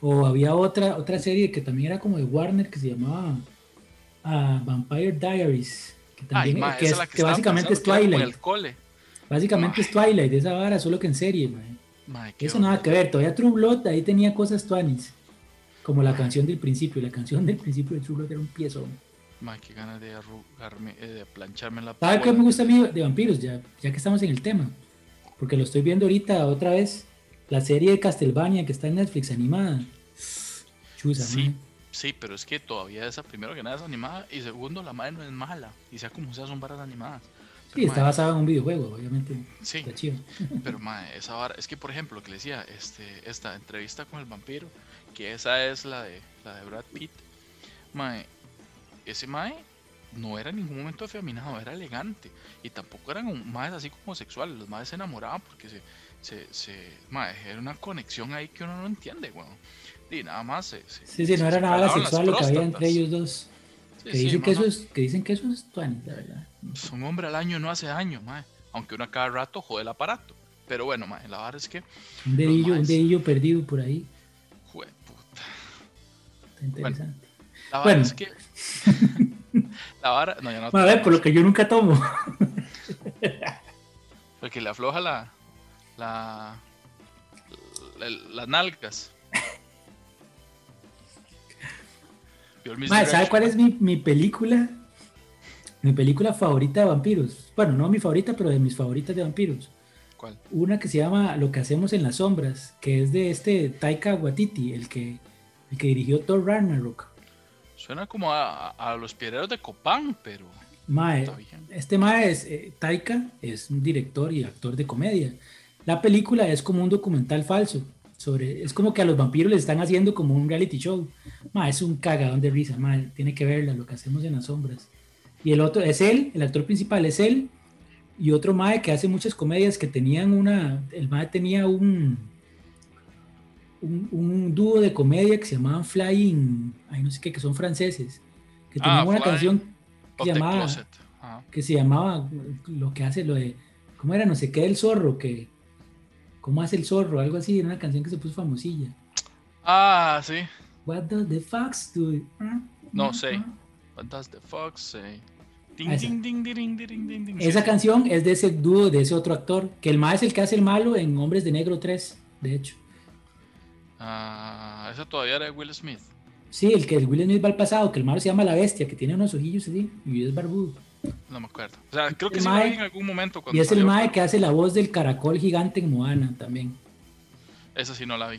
Speaker 2: o había otra, otra serie que también era como de Warner que se llamaba ah, Vampire Diaries, que,
Speaker 1: Ay,
Speaker 2: también,
Speaker 1: ma,
Speaker 2: que, es-
Speaker 1: que,
Speaker 2: que básicamente es
Speaker 1: pensando
Speaker 2: Twilight.
Speaker 1: el cole.
Speaker 2: Básicamente es Twilight, esa vara, solo que en serie, mae.
Speaker 1: Qué
Speaker 2: Eso nada
Speaker 1: horror.
Speaker 2: que ver, todavía True Blood ahí tenía cosas tuanis. Como la canción del principio, la canción del principio de True Blood era un piezo.
Speaker 1: Mae, qué ganas de arrugarme, eh, de plancharme la
Speaker 2: ¿Sabe qué me gusta a mí de vampiros? Ya, ya que estamos en el tema. Porque lo estoy viendo ahorita otra vez. La serie de Castlevania que está en Netflix animada. Chusa,
Speaker 1: Sí, sí, pero es que todavía esa, primero que nada, es animada, y segundo, la madre no es mala, y sea como sea, son varas animadas.
Speaker 2: Sí, está basado en un videojuego, obviamente.
Speaker 1: Sí,
Speaker 2: Está chido.
Speaker 1: Pero mae, esa vara, es que por ejemplo, lo que le decía, este, esta entrevista con el vampiro, que esa es la de la de Brad Pitt, mae, ese mae no era en ningún momento afeminado, era elegante. Y tampoco eran un- maes así como sexuales, los maes se enamoraban porque se, se, se mae, era una conexión ahí que uno no entiende, weón. Y nada más se, se-
Speaker 2: Sí, sí, no
Speaker 1: se
Speaker 2: era nada sexual lo que había entre ellos dos.
Speaker 1: Sí,
Speaker 2: Que dicen, que, eso es, que dicen que eso es tuanis, la verdad.
Speaker 1: un hombre al año no hace daño, mae. Aunque uno a cada rato jode el aparato. Pero bueno, mae, la verdad es que,
Speaker 2: Un dedillo, un dedillo perdido por ahí.
Speaker 1: jue puta.
Speaker 2: Está interesante.
Speaker 1: La vara
Speaker 2: Bueno.
Speaker 1: es que. la vara. No, ya no.
Speaker 2: a ver, por lo que yo nunca tomo.
Speaker 1: Porque le afloja la. La. la- las nalgas. El
Speaker 2: Mae, ¿sabe cuál es mi, mi película? Mi película favorita de vampiros. Bueno, no mi favorita, pero de mis favoritas de vampiros.
Speaker 1: ¿Cuál?
Speaker 2: Una que se llama Lo que hacemos en las sombras, que es de este Taika Waititi, el que, el que dirigió Thor Ragnarok.
Speaker 1: Suena como a, a los piedreros de Copán, pero.
Speaker 2: Mae, este Mae es, eh, Taika es un director y actor de comedia. La película es como un documental falso. Sobre, es como que a los vampiros les están haciendo como un reality show. Mae, es un cagadón de risa, mae, tiene que verla, lo que hacemos en las sombras. Y el otro es él, el actor principal es él, y otro Mae que hace muchas comedias que tenían una, el Mae tenía un, un, un dúo de comedia que se llamaban Flying, ay no sé qué, que son franceses, que tenían
Speaker 1: Ah,
Speaker 2: una
Speaker 1: Flying
Speaker 2: canción que llamaba.
Speaker 1: Ajá.
Speaker 2: que se llamaba lo que hace lo de cómo era no sé qué del zorro que cómo hace el zorro algo así era una canción que se puso famosilla
Speaker 1: Ah, sí.
Speaker 2: What does the fox do
Speaker 1: No sé. What does the fox say? Ding,
Speaker 2: Ah, esa.
Speaker 1: ding, ding, ding, ding, ding, ding, ding.
Speaker 2: esa canción es de ese dúo de ese otro actor que el más es el que hace el malo en Hombres de Negro 3 de hecho
Speaker 1: Ah, esa todavía era de Will Smith.
Speaker 2: Sí, el que el Will Smith va al pasado, que el malo se llama La Bestia, que tiene unos ojillos así y es barbudo.
Speaker 1: No me acuerdo. O sea, creo que sí lo
Speaker 2: mae-
Speaker 1: vi en algún momento. Cuando
Speaker 2: Y es el mae
Speaker 1: pero
Speaker 2: que hace la voz del caracol gigante en Moana también.
Speaker 1: Esa sí no la vi.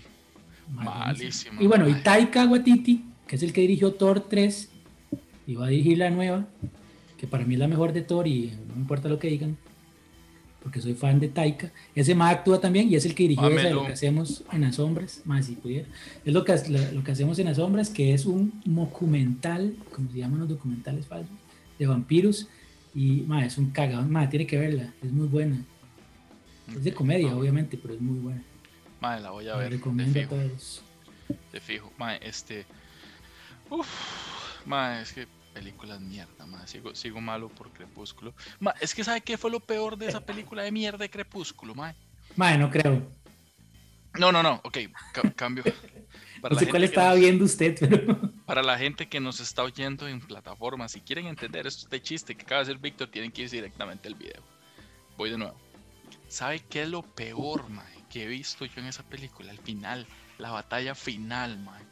Speaker 2: Buenísimo. Y bueno, y. Taika Waititi, que es el que dirigió Thor 3 y va a dirigir la nueva, que para mí es la mejor de Thor y no importa lo que digan, porque soy fan de Taika. Ese mae actúa también y es el que dirigió esa lo que hacemos en las sombras, más si pudiera. Es lo que, lo, lo que hacemos en las sombras, que es un documental, como se llaman los documentales falsos, de vampiros. Y mae, es un cagadón, mae, tiene que verla, es muy buena. Es de comedia, obviamente, pero es muy buena.
Speaker 1: Mae, la voy a
Speaker 2: La
Speaker 1: ver. De
Speaker 2: recomiendo a
Speaker 1: fijo.
Speaker 2: todos.
Speaker 1: De fijo. Mae, este. Uf. Mae, es que películas mierda, mae. Sigo, sigo malo por Crepúsculo. Mae, es que ¿sabe qué fue lo peor de esa película de mierda de Crepúsculo, mae?
Speaker 2: Mae, no creo.
Speaker 1: No, no, no. Ok, ca- cambio. Para
Speaker 2: No sé cuál estaba
Speaker 1: nos-
Speaker 2: viendo usted, pero.
Speaker 1: Para la gente que nos está oyendo en plataformas, si quieren entender este chiste que acaba de hacer Víctor, tienen que irse directamente al video. Voy de nuevo. ¿Sabe qué es lo peor, mae, que he visto yo en esa película? Al final, la batalla final, mae.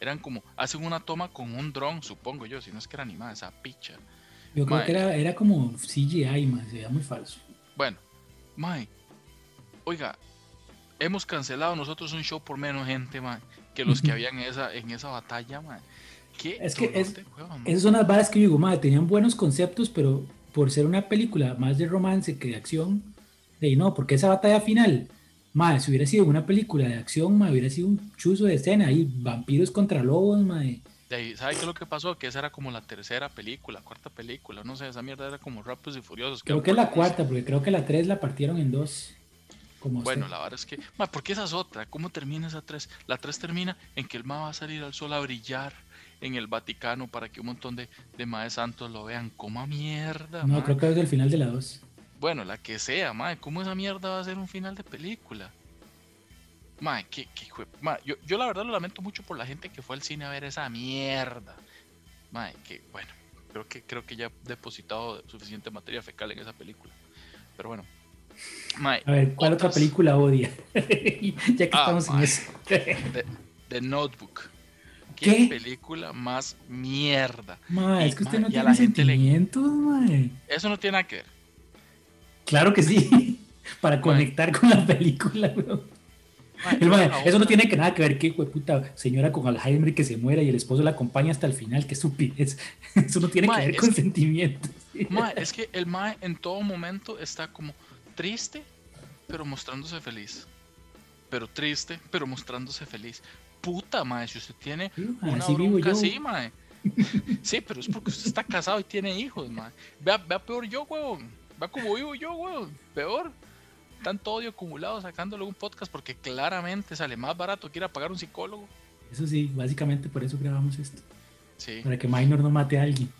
Speaker 1: Eran como, hacen una toma con un dron, supongo yo, si no es que era animada esa picha.
Speaker 2: Yo creo que era, era como CGI, mae, se veía muy falso.
Speaker 1: Bueno, mae, oiga, hemos cancelado nosotros un show por menos gente, mae, que los que habían en esa, en esa batalla. ¿Qué
Speaker 2: Es que es-. Esas son las varas que yo digo, madre, tenían buenos conceptos, pero por ser una película más de romance que de acción, de ahí no, porque esa batalla final, madre, si hubiera sido una película de acción, madre, hubiera sido un chuzo de escena, ahí vampiros contra lobos, madre.
Speaker 1: De ahí, ¿Sabe qué es lo que pasó? Que esa era como la tercera película, cuarta película, no sé, esa mierda era como Rápidos y Furiosos.
Speaker 2: Creo que es la cuarta, porque creo que la tres la partieron en dos. Como
Speaker 1: Bueno,
Speaker 2: usted.
Speaker 1: la verdad es que, ma, ¿por qué esa es otra? ¿Cómo termina esa 3? La 3 termina en que el ma va a salir al sol a brillar en el Vaticano para que un montón de, de maes santos lo vean. ¿Cómo mierda?
Speaker 2: no,
Speaker 1: ma?
Speaker 2: creo que es el final de la dos.
Speaker 1: Bueno, la que sea, ma, ¿cómo esa mierda va a ser un final de película? Ma, que, que ma, yo, yo la verdad lo lamento mucho por la gente que fue al cine a ver esa mierda. Ma, que bueno, creo que creo que ya he depositado suficiente materia fecal en esa película. Pero bueno. Ma,
Speaker 2: A ver, ¿cuál otra película odia? ya que
Speaker 1: Ah,
Speaker 2: estamos en eso.
Speaker 1: The Notebook. ¿Qué,
Speaker 2: ¿Qué?
Speaker 1: película más mierda?
Speaker 2: Mae,
Speaker 1: Y,
Speaker 2: es que usted no tiene
Speaker 1: le-
Speaker 2: sentimientos, mae.
Speaker 1: Eso no tiene nada que ver.
Speaker 2: Claro que sí. Para conectar con la película, weón.
Speaker 1: Ma,
Speaker 2: El mae,
Speaker 1: la
Speaker 2: eso no tiene que nada que ver que puta señora con Alzheimer que se muera y el esposo la acompaña hasta el final, qué estupidez. Eso no tiene que ver con
Speaker 1: que-
Speaker 2: sentimientos.
Speaker 1: Ma, es que el Mae en todo momento está como triste, pero mostrándose feliz. Pero triste, pero mostrándose feliz. Puta, Mae, si usted tiene
Speaker 2: Sí,
Speaker 1: una
Speaker 2: así
Speaker 1: bronca así, Mae. Sí, pero es porque usted está casado y tiene hijos, Mae. Vea, vea peor yo, huevón. Vea como vivo yo, huevón. Peor. Tanto odio acumulado sacándole un podcast porque claramente sale más barato que ir a pagar un psicólogo.
Speaker 2: Eso sí, básicamente por eso grabamos esto.
Speaker 1: Sí.
Speaker 2: Para que Minor no mate a alguien.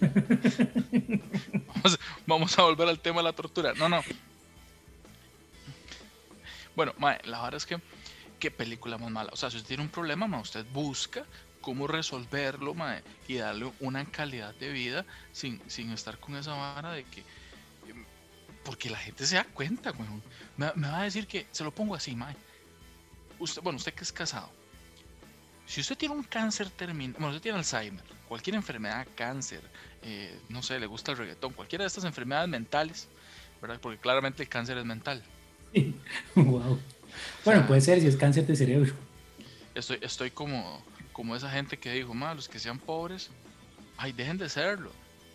Speaker 1: Vamos, vamos a volver al tema de la tortura. No, no. Bueno, mae, la verdad es que qué película más mala. O sea, si usted tiene un problema, mae, usted busca cómo resolverlo, mae, y darle una calidad de vida sin, sin estar con esa vara de que porque la gente se da cuenta, weón. Me, me va a decir que se lo pongo así, mae. Usted, bueno, usted que es casado. Si usted tiene un cáncer terminal, bueno, usted tiene Alzheimer, cualquier enfermedad, cáncer, eh, no sé, le gusta el reggaetón, cualquiera de estas enfermedades mentales, ¿verdad? Porque claramente el cáncer es mental.
Speaker 2: wow. Bueno, puede ser si es cáncer de cerebro.
Speaker 1: Estoy, estoy como, como esa gente que dijo, ma, los que sean pobres, ay, dejen de serlo.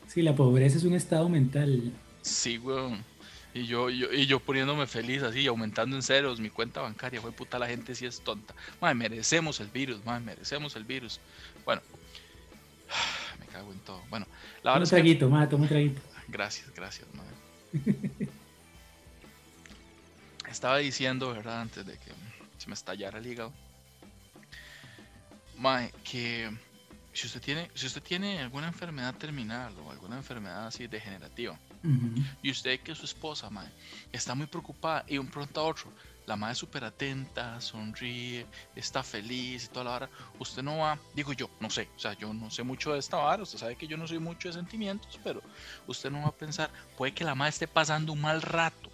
Speaker 2: Sí, la pobreza es un estado mental.
Speaker 1: Sí, weón. Y yo, yo- y yo poniéndome feliz así, aumentando en ceros mi cuenta bancaria, fue puta, la gente sí es tonta. Madre, merecemos el virus, madre, merecemos el virus. Bueno, me cago en todo. Bueno, la
Speaker 2: Toma un
Speaker 1: que-
Speaker 2: traguito, ma, toma un traguito.
Speaker 1: Gracias, gracias, madre. Estaba diciendo, ¿verdad? Antes de que se me estallara el hígado. Mae, que si usted tiene, si usted tiene alguna enfermedad terminal o alguna enfermedad así degenerativa, y usted que su esposa, mae, está muy preocupada y de un pronto a otro, la madre es súper atenta, sonríe, está feliz y toda la vara, usted no va, digo yo, no sé, o sea, yo no sé mucho de esta vara, usted sabe que yo no soy mucho de sentimientos, pero usted no va a pensar, puede que la madre esté pasando un mal rato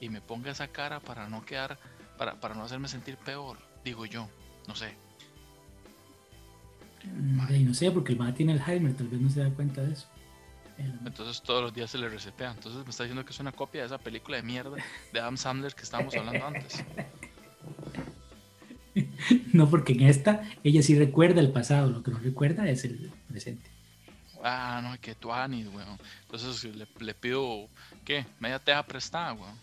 Speaker 1: y me ponga esa cara para no quedar, para, para no hacerme sentir peor, digo yo, no sé.
Speaker 2: Mm, y no sé, porque el mae tiene Alzheimer, tal vez no se da cuenta de eso.
Speaker 1: Entonces todos los días se le resetea. Entonces me está diciendo que es una copia de esa película de mierda de Adam Sandler que estábamos hablando antes.
Speaker 2: No, porque en esta ella sí recuerda el pasado, lo que no recuerda es el presente.
Speaker 1: Ah, no, que tú Anis, weón. Entonces le, le pido, ¿qué? Media teja prestada, weón.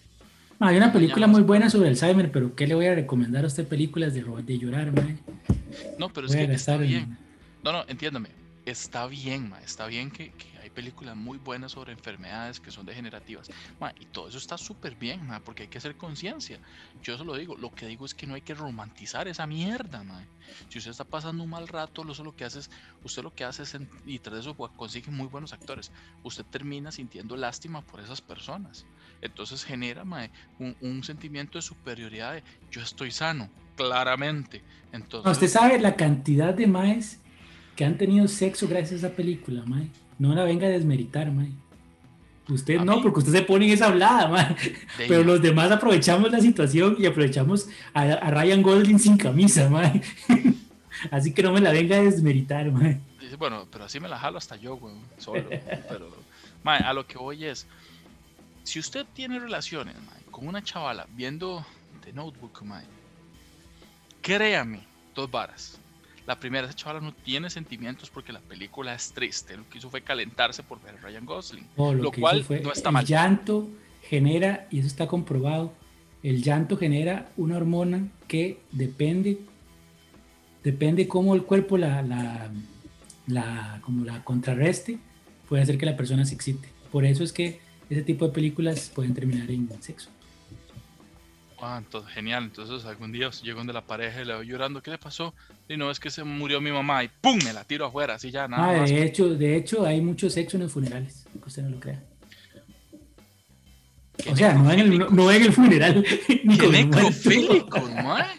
Speaker 2: Ma, hay una película
Speaker 1: Mañana
Speaker 2: muy buena sobre Alzheimer, pero ¿qué le voy a recomendar a usted películas de, llorar, mae?
Speaker 1: No, pero es
Speaker 2: Voy
Speaker 1: que está
Speaker 2: en-
Speaker 1: bien. No, no, entiéndame. Está bien, ma. Está bien que, que hay películas muy buenas sobre enfermedades que son degenerativas. Ma, y todo eso está súper bien, ma, porque hay que hacer conciencia. Yo eso lo digo. Lo que digo es que no hay que romantizar esa mierda, ma. Si usted está pasando un mal rato, eso lo que hace es, usted lo que hace es, y tras eso pues, consigue muy buenos actores. Usted termina sintiendo lástima por esas personas. Entonces genera, ma, un, un sentimiento de superioridad de yo estoy sano, claramente. Entonces,
Speaker 2: No, usted sabe la cantidad de maes que han tenido sexo gracias a esa película, mae. No la venga a desmeritar, mae. Usted no,
Speaker 1: mí-
Speaker 2: porque usted se pone en esa hablada, mae. Pero los demás aprovechamos la situación y aprovechamos a, a Ryan Gosling sin camisa, mae. Así que no me la venga a desmeritar, mae.
Speaker 1: Bueno, pero así me la jalo hasta yo, weón, solo. Pero, mae, a lo que voy es, si usted tiene relaciones, mae, con una chavala viendo The Notebook, mae, créame, dos varas. La primera, esa chavala no tiene sentimientos porque la película es triste. Lo que hizo fue calentarse por ver a Ryan Gosling.
Speaker 2: No,
Speaker 1: Lo cual
Speaker 2: fue-
Speaker 1: no está
Speaker 2: el
Speaker 1: mal.
Speaker 2: llanto genera, y eso está comprobado, el llanto genera una hormona que depende, depende cómo el cuerpo la, la, la- como la contrarreste, puede hacer que la persona se excite. Por eso es que ese tipo de películas pueden terminar en sexo.
Speaker 1: Ah, entonces, genial. Entonces algún día llego donde la pareja y le veo llorando. ¿Qué le pasó? Y no, es que se murió mi mamá y ¡pum! Me la tiro afuera, así ya, nada
Speaker 2: Ah,
Speaker 1: más.
Speaker 2: de hecho, de hecho, hay mucho sexo en los funerales, que usted no lo crea. O sea, no en el, no, en el funeral, ni
Speaker 1: ¡Qué
Speaker 2: con el muerto.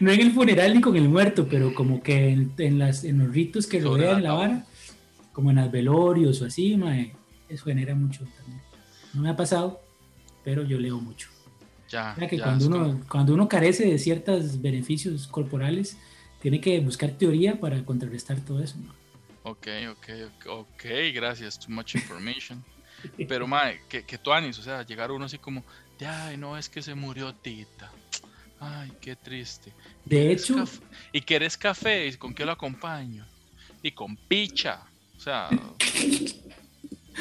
Speaker 2: No en el funeral ni con el muerto, pero como que en, en las, en los ritos que rodean la vara, como en las velorios o así, mae, eso genera mucho también. No me ha pasado, pero yo leo mucho.
Speaker 1: Ya,
Speaker 2: O sea que
Speaker 1: ya,
Speaker 2: cuando uno,
Speaker 1: como-
Speaker 2: cuando uno carece de ciertos beneficios corporales, tiene que buscar teoría para contrarrestar todo eso. ¿no?
Speaker 1: Ok, ok, ok, gracias, too much information. Pero, mae, que, que tuanis, o sea, llegar uno así como, ay, no, es que se murió Tita. Ay, qué triste.
Speaker 2: De
Speaker 1: ¿Quieres
Speaker 2: hecho,
Speaker 1: ¿Y querés café? ¿Y con qué lo acompaño? Y con picha. O sea,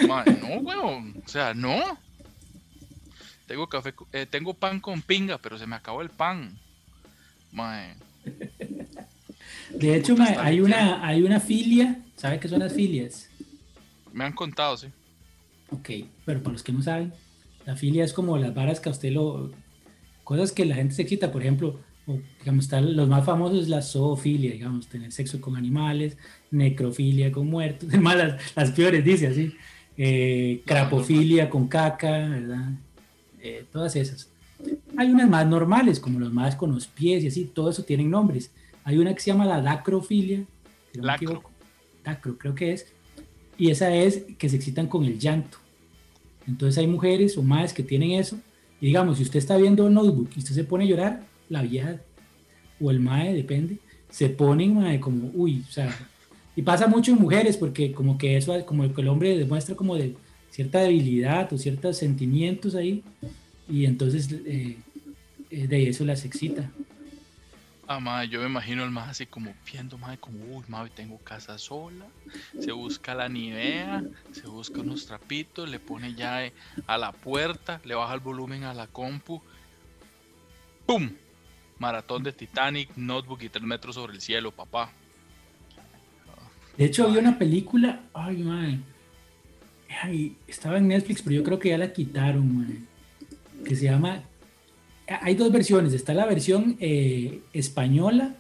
Speaker 1: no, weón. O sea, no. Tengo café, eh, tengo pan con pinga, pero se me acabó el pan. Mae,
Speaker 2: de hecho mae, hay, una, hay una filia, ¿sabe qué son las filias?
Speaker 1: me han contado, sí.
Speaker 2: Ok, pero para los que no saben, la filia es como las varas que a usted lo... Cosas que la gente se excita, por ejemplo, digamos, están los más famosos es la zoofilia, digamos, tener sexo con animales, necrofilia con muertos, es más, las, las peores, dice así, eh, crapofilia con caca, ¿verdad? Eh, todas esas. Hay unas más normales, como los más con los pies y así, todo eso tienen nombres. Hay una que se llama la dacrofilia, si no
Speaker 1: Lacro.
Speaker 2: Dacro, creo que es, y esa es que se excitan con el llanto. Entonces hay mujeres o madres que tienen eso. Y digamos, si usted está viendo un notebook y usted se pone a llorar, la vieja o el mae, depende, se ponen mae, como, uy, o sea, y pasa mucho en mujeres porque como que eso, como que el hombre demuestra como de cierta debilidad o ciertos sentimientos ahí y entonces eh, eh, de eso las excita.
Speaker 1: Ah, madre, yo me imagino el más así como viendo, madre, como, uy, madre, tengo casa sola. Se busca la nivea, se busca unos trapitos, le pone ya eh, a la puerta, le baja el volumen a la compu. ¡Pum! Maratón de Titanic, notebook y tres metros sobre el cielo, papá.
Speaker 2: De hecho, había una película, ay, ay, estaba en Netflix, pero yo creo que ya la quitaron, mae, que se llama, hay dos versiones, está la versión eh, española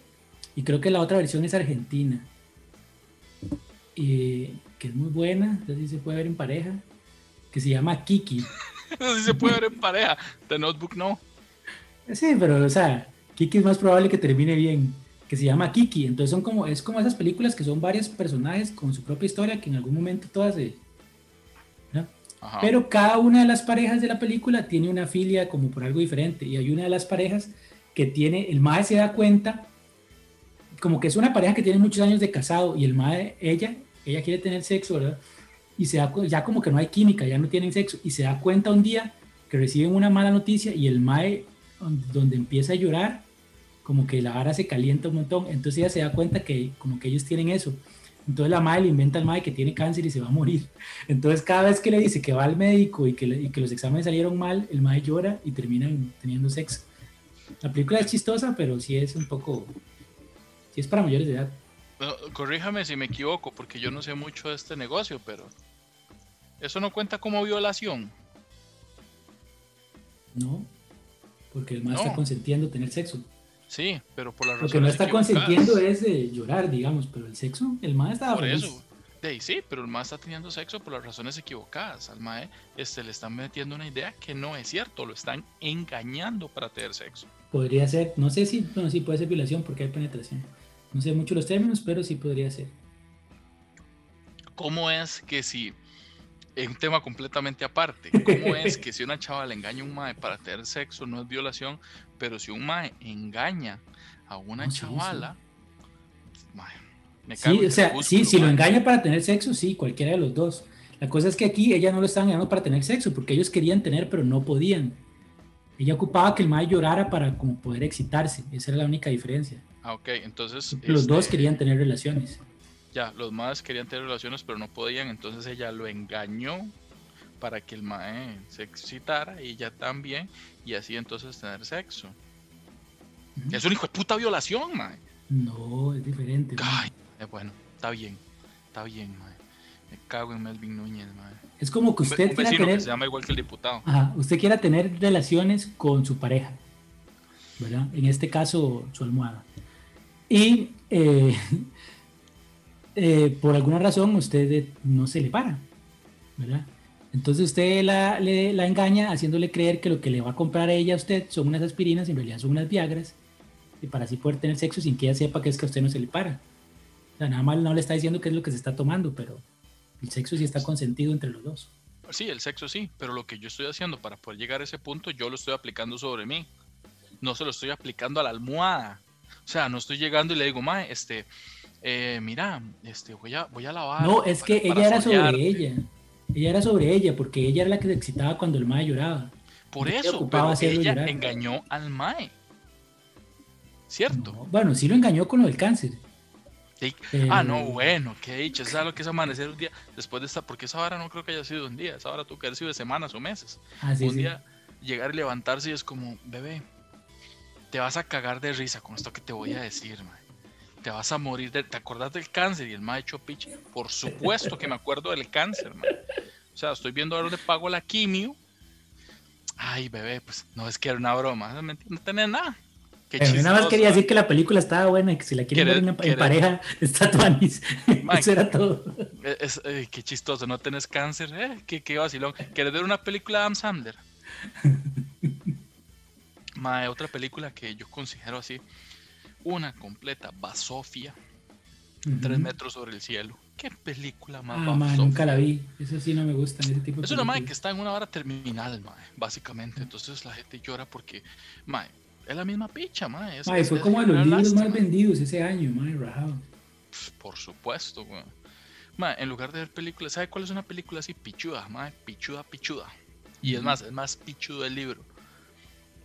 Speaker 2: y creo que la otra versión es argentina, y, que es muy buena, así se puede ver en pareja, que se llama Kiki.
Speaker 1: Así se puede ver en pareja. The notebook no.
Speaker 2: Sí, pero, o sea, Kiki es más probable que termine bien, que se llama Kiki. Entonces son como, es como esas películas que son varios personajes con su propia historia que en algún momento todas se... ¿no? Pero cada una de las parejas de la película tiene una filia como por algo diferente. Y hay una de las parejas que tiene, el mae se da cuenta, como que es una pareja que tiene muchos años de casado y el mae, ella, ella quiere tener sexo, ¿verdad? Y se da, ya como que no hay química, ya no tienen sexo, y se da cuenta un día que reciben una mala noticia y el mae, don- donde empieza a llorar, como que la vara se calienta un montón, entonces ella se da cuenta que como que ellos tienen eso. Entonces la madre le inventa al mae que tiene cáncer y se va a morir. Entonces cada vez que le dice que va al médico y que, le- y que los exámenes salieron mal, el mae llora y terminan teniendo sexo. La película es chistosa, pero sí es un poco... Sí es para mayores de edad.
Speaker 1: Bueno, corríjame si me equivoco, porque yo no sé mucho de este negocio, pero eso no cuenta como violación.
Speaker 2: ¿no? Porque el mae está consentiendo tener sexo.
Speaker 1: Sí, pero por la
Speaker 2: Lo
Speaker 1: razón.
Speaker 2: que no está consentiendo es de llorar, digamos, pero el sexo, el mae estaba
Speaker 1: Por
Speaker 2: feliz.
Speaker 1: eso. De ahí sí, pero el mae está teniendo sexo por las razones equivocadas. Al mae este, le están metiendo una idea que no es cierto, lo están engañando para tener sexo.
Speaker 2: Podría ser, no sé si, bueno, sí puede ser violación porque hay penetración. No sé mucho los términos, pero sí podría ser.
Speaker 1: ¿Cómo es que si, es un tema completamente aparte, cómo es que si una chava le engaña a un mae para tener sexo no es violación, pero si un mae engaña a una
Speaker 2: No, sí, sí.
Speaker 1: chavala, mae, me cago
Speaker 2: Sí, o sea, sí, si lo
Speaker 1: mae.
Speaker 2: engaña para tener sexo, sí, cualquiera de los dos. La cosa es que aquí ella no lo estaba engañando para tener sexo, porque ellos querían tener, pero no podían. Ella ocupaba que el mae llorara para como poder excitarse. Esa era la única diferencia.
Speaker 1: Ah, ok, entonces...
Speaker 2: Los dos
Speaker 1: este,
Speaker 2: querían tener relaciones.
Speaker 1: Ya, los maes querían tener relaciones, pero no podían, entonces ella lo engañó para que el mae se excitara y ella también, y así entonces tener sexo. Es un hijo de puta violación, mae.
Speaker 2: No, es diferente.
Speaker 1: Ay, eh, bueno, está bien, está bien, mae. Me cago en Melvin Núñez, mae.
Speaker 2: Es como que usted
Speaker 1: un
Speaker 2: quiera tener,
Speaker 1: que se llama igual que el diputado.
Speaker 2: ajá, usted quiera tener relaciones con su pareja, ¿verdad? En este caso, su almohada. Y eh, eh, por alguna razón usted eh, no se le para, ¿verdad? Entonces usted la, le- engaña haciéndole creer que lo que le va a comprar a ella a usted son unas aspirinas, en realidad son unas viagras, y para así poder tener sexo sin que ella sepa que es que a usted no se le para. O sea, nada más no le está diciendo qué es lo que se está tomando, pero el sexo sí está consentido entre los dos.
Speaker 1: Sí, el sexo sí, pero lo que yo estoy haciendo para poder llegar a ese punto, yo lo estoy aplicando sobre mí. No se lo estoy aplicando a la almohada. O sea, no estoy llegando y le digo, mae, este, eh, mira, este, voy a, voy a lavar.
Speaker 2: No, es que ella era
Speaker 1: para solearte".
Speaker 2: sobre ella. Ella era sobre ella, porque ella era la que se excitaba cuando el mae lloraba.
Speaker 1: Por eso, pero ella
Speaker 2: llorar.
Speaker 1: engañó al mae. ¿Cierto?
Speaker 2: No, bueno, sí lo engañó con lo del cáncer.
Speaker 1: Sí. Ah, no, bueno, qué dicho. ¿Sabes lo que es amanecer un día después de esta? Porque esa hora no creo que haya sido un día. Esa hora tuvo que haber sido de semanas o meses.
Speaker 2: Ah, sí,
Speaker 1: un
Speaker 2: sí.
Speaker 1: día llegar y levantarse y es como, bebé, te vas a cagar de risa con esto que te voy a decir, mae. Te vas a morir. De... ¿Te acordás del cáncer? Y el mae echó piche. Por supuesto que me acuerdo del cáncer, mae. O sea, estoy viendo ahora dónde pago la quimio. Ay, bebé, pues no es que era una broma. No, tenés nada. Qué
Speaker 2: nada más quería decir que la película estaba buena y que si la quieren ver en, pareja, está tuanis. Eso era todo.
Speaker 1: Eh, Es, eh, qué chistoso, no tenés cáncer, eh, qué, qué vacilón. ¿Quieres ver una película de Adam Sandler? Mae, otra película que yo considero así, una completa basofia, tres
Speaker 2: Ujú.
Speaker 1: metros sobre el cielo. ¿Qué película más
Speaker 2: Ah,
Speaker 1: basofia?
Speaker 2: nunca la vi. Eso sí no me gustan, ese tipo de
Speaker 1: Es una mae que está en una vara terminal, mae, básicamente. Entonces la gente llora porque, mae, es la misma picha, mae. es- es-
Speaker 2: fue
Speaker 1: es
Speaker 2: como de los libros más vendidos ese año, rajado.
Speaker 1: Pf, Por supuesto, weón. Ma, en lugar de ver películas, ¿sabe cuál es una película así pichuda? Ma, pichuda, pichuda. Y es más, es más pichudo el libro.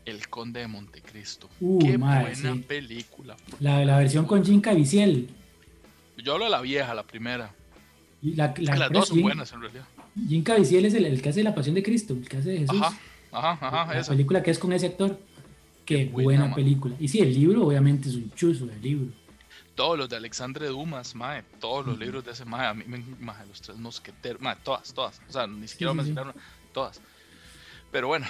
Speaker 1: El Conde de Montecristo.
Speaker 2: Uh,
Speaker 1: Qué
Speaker 2: ma,
Speaker 1: buena
Speaker 2: sí.
Speaker 1: película.
Speaker 2: La, la versión con Jim Caviezel.
Speaker 1: Yo hablo de la vieja, la primera.
Speaker 2: Y La, la-
Speaker 1: Las dos son
Speaker 2: Jim-
Speaker 1: buenas en realidad.
Speaker 2: Jim Caviezel es el, el que hace La Pasión de Cristo, el que hace de Jesús.
Speaker 1: Ajá, ajá, ajá,
Speaker 2: la
Speaker 1: esa.
Speaker 2: película que es con ese actor. Qué,
Speaker 1: Qué
Speaker 2: buena, película. Y sí, el libro obviamente es un chuzo el libro.
Speaker 1: Todos los de Alexandre Dumas, mae, todos los
Speaker 2: Ujú.
Speaker 1: libros de ese mae, a mí me mae, los tres mosqueteros, mae, todas, todas, o sea, ni siquiera
Speaker 2: sí, sí.
Speaker 1: mencionaron todas. Pero bueno,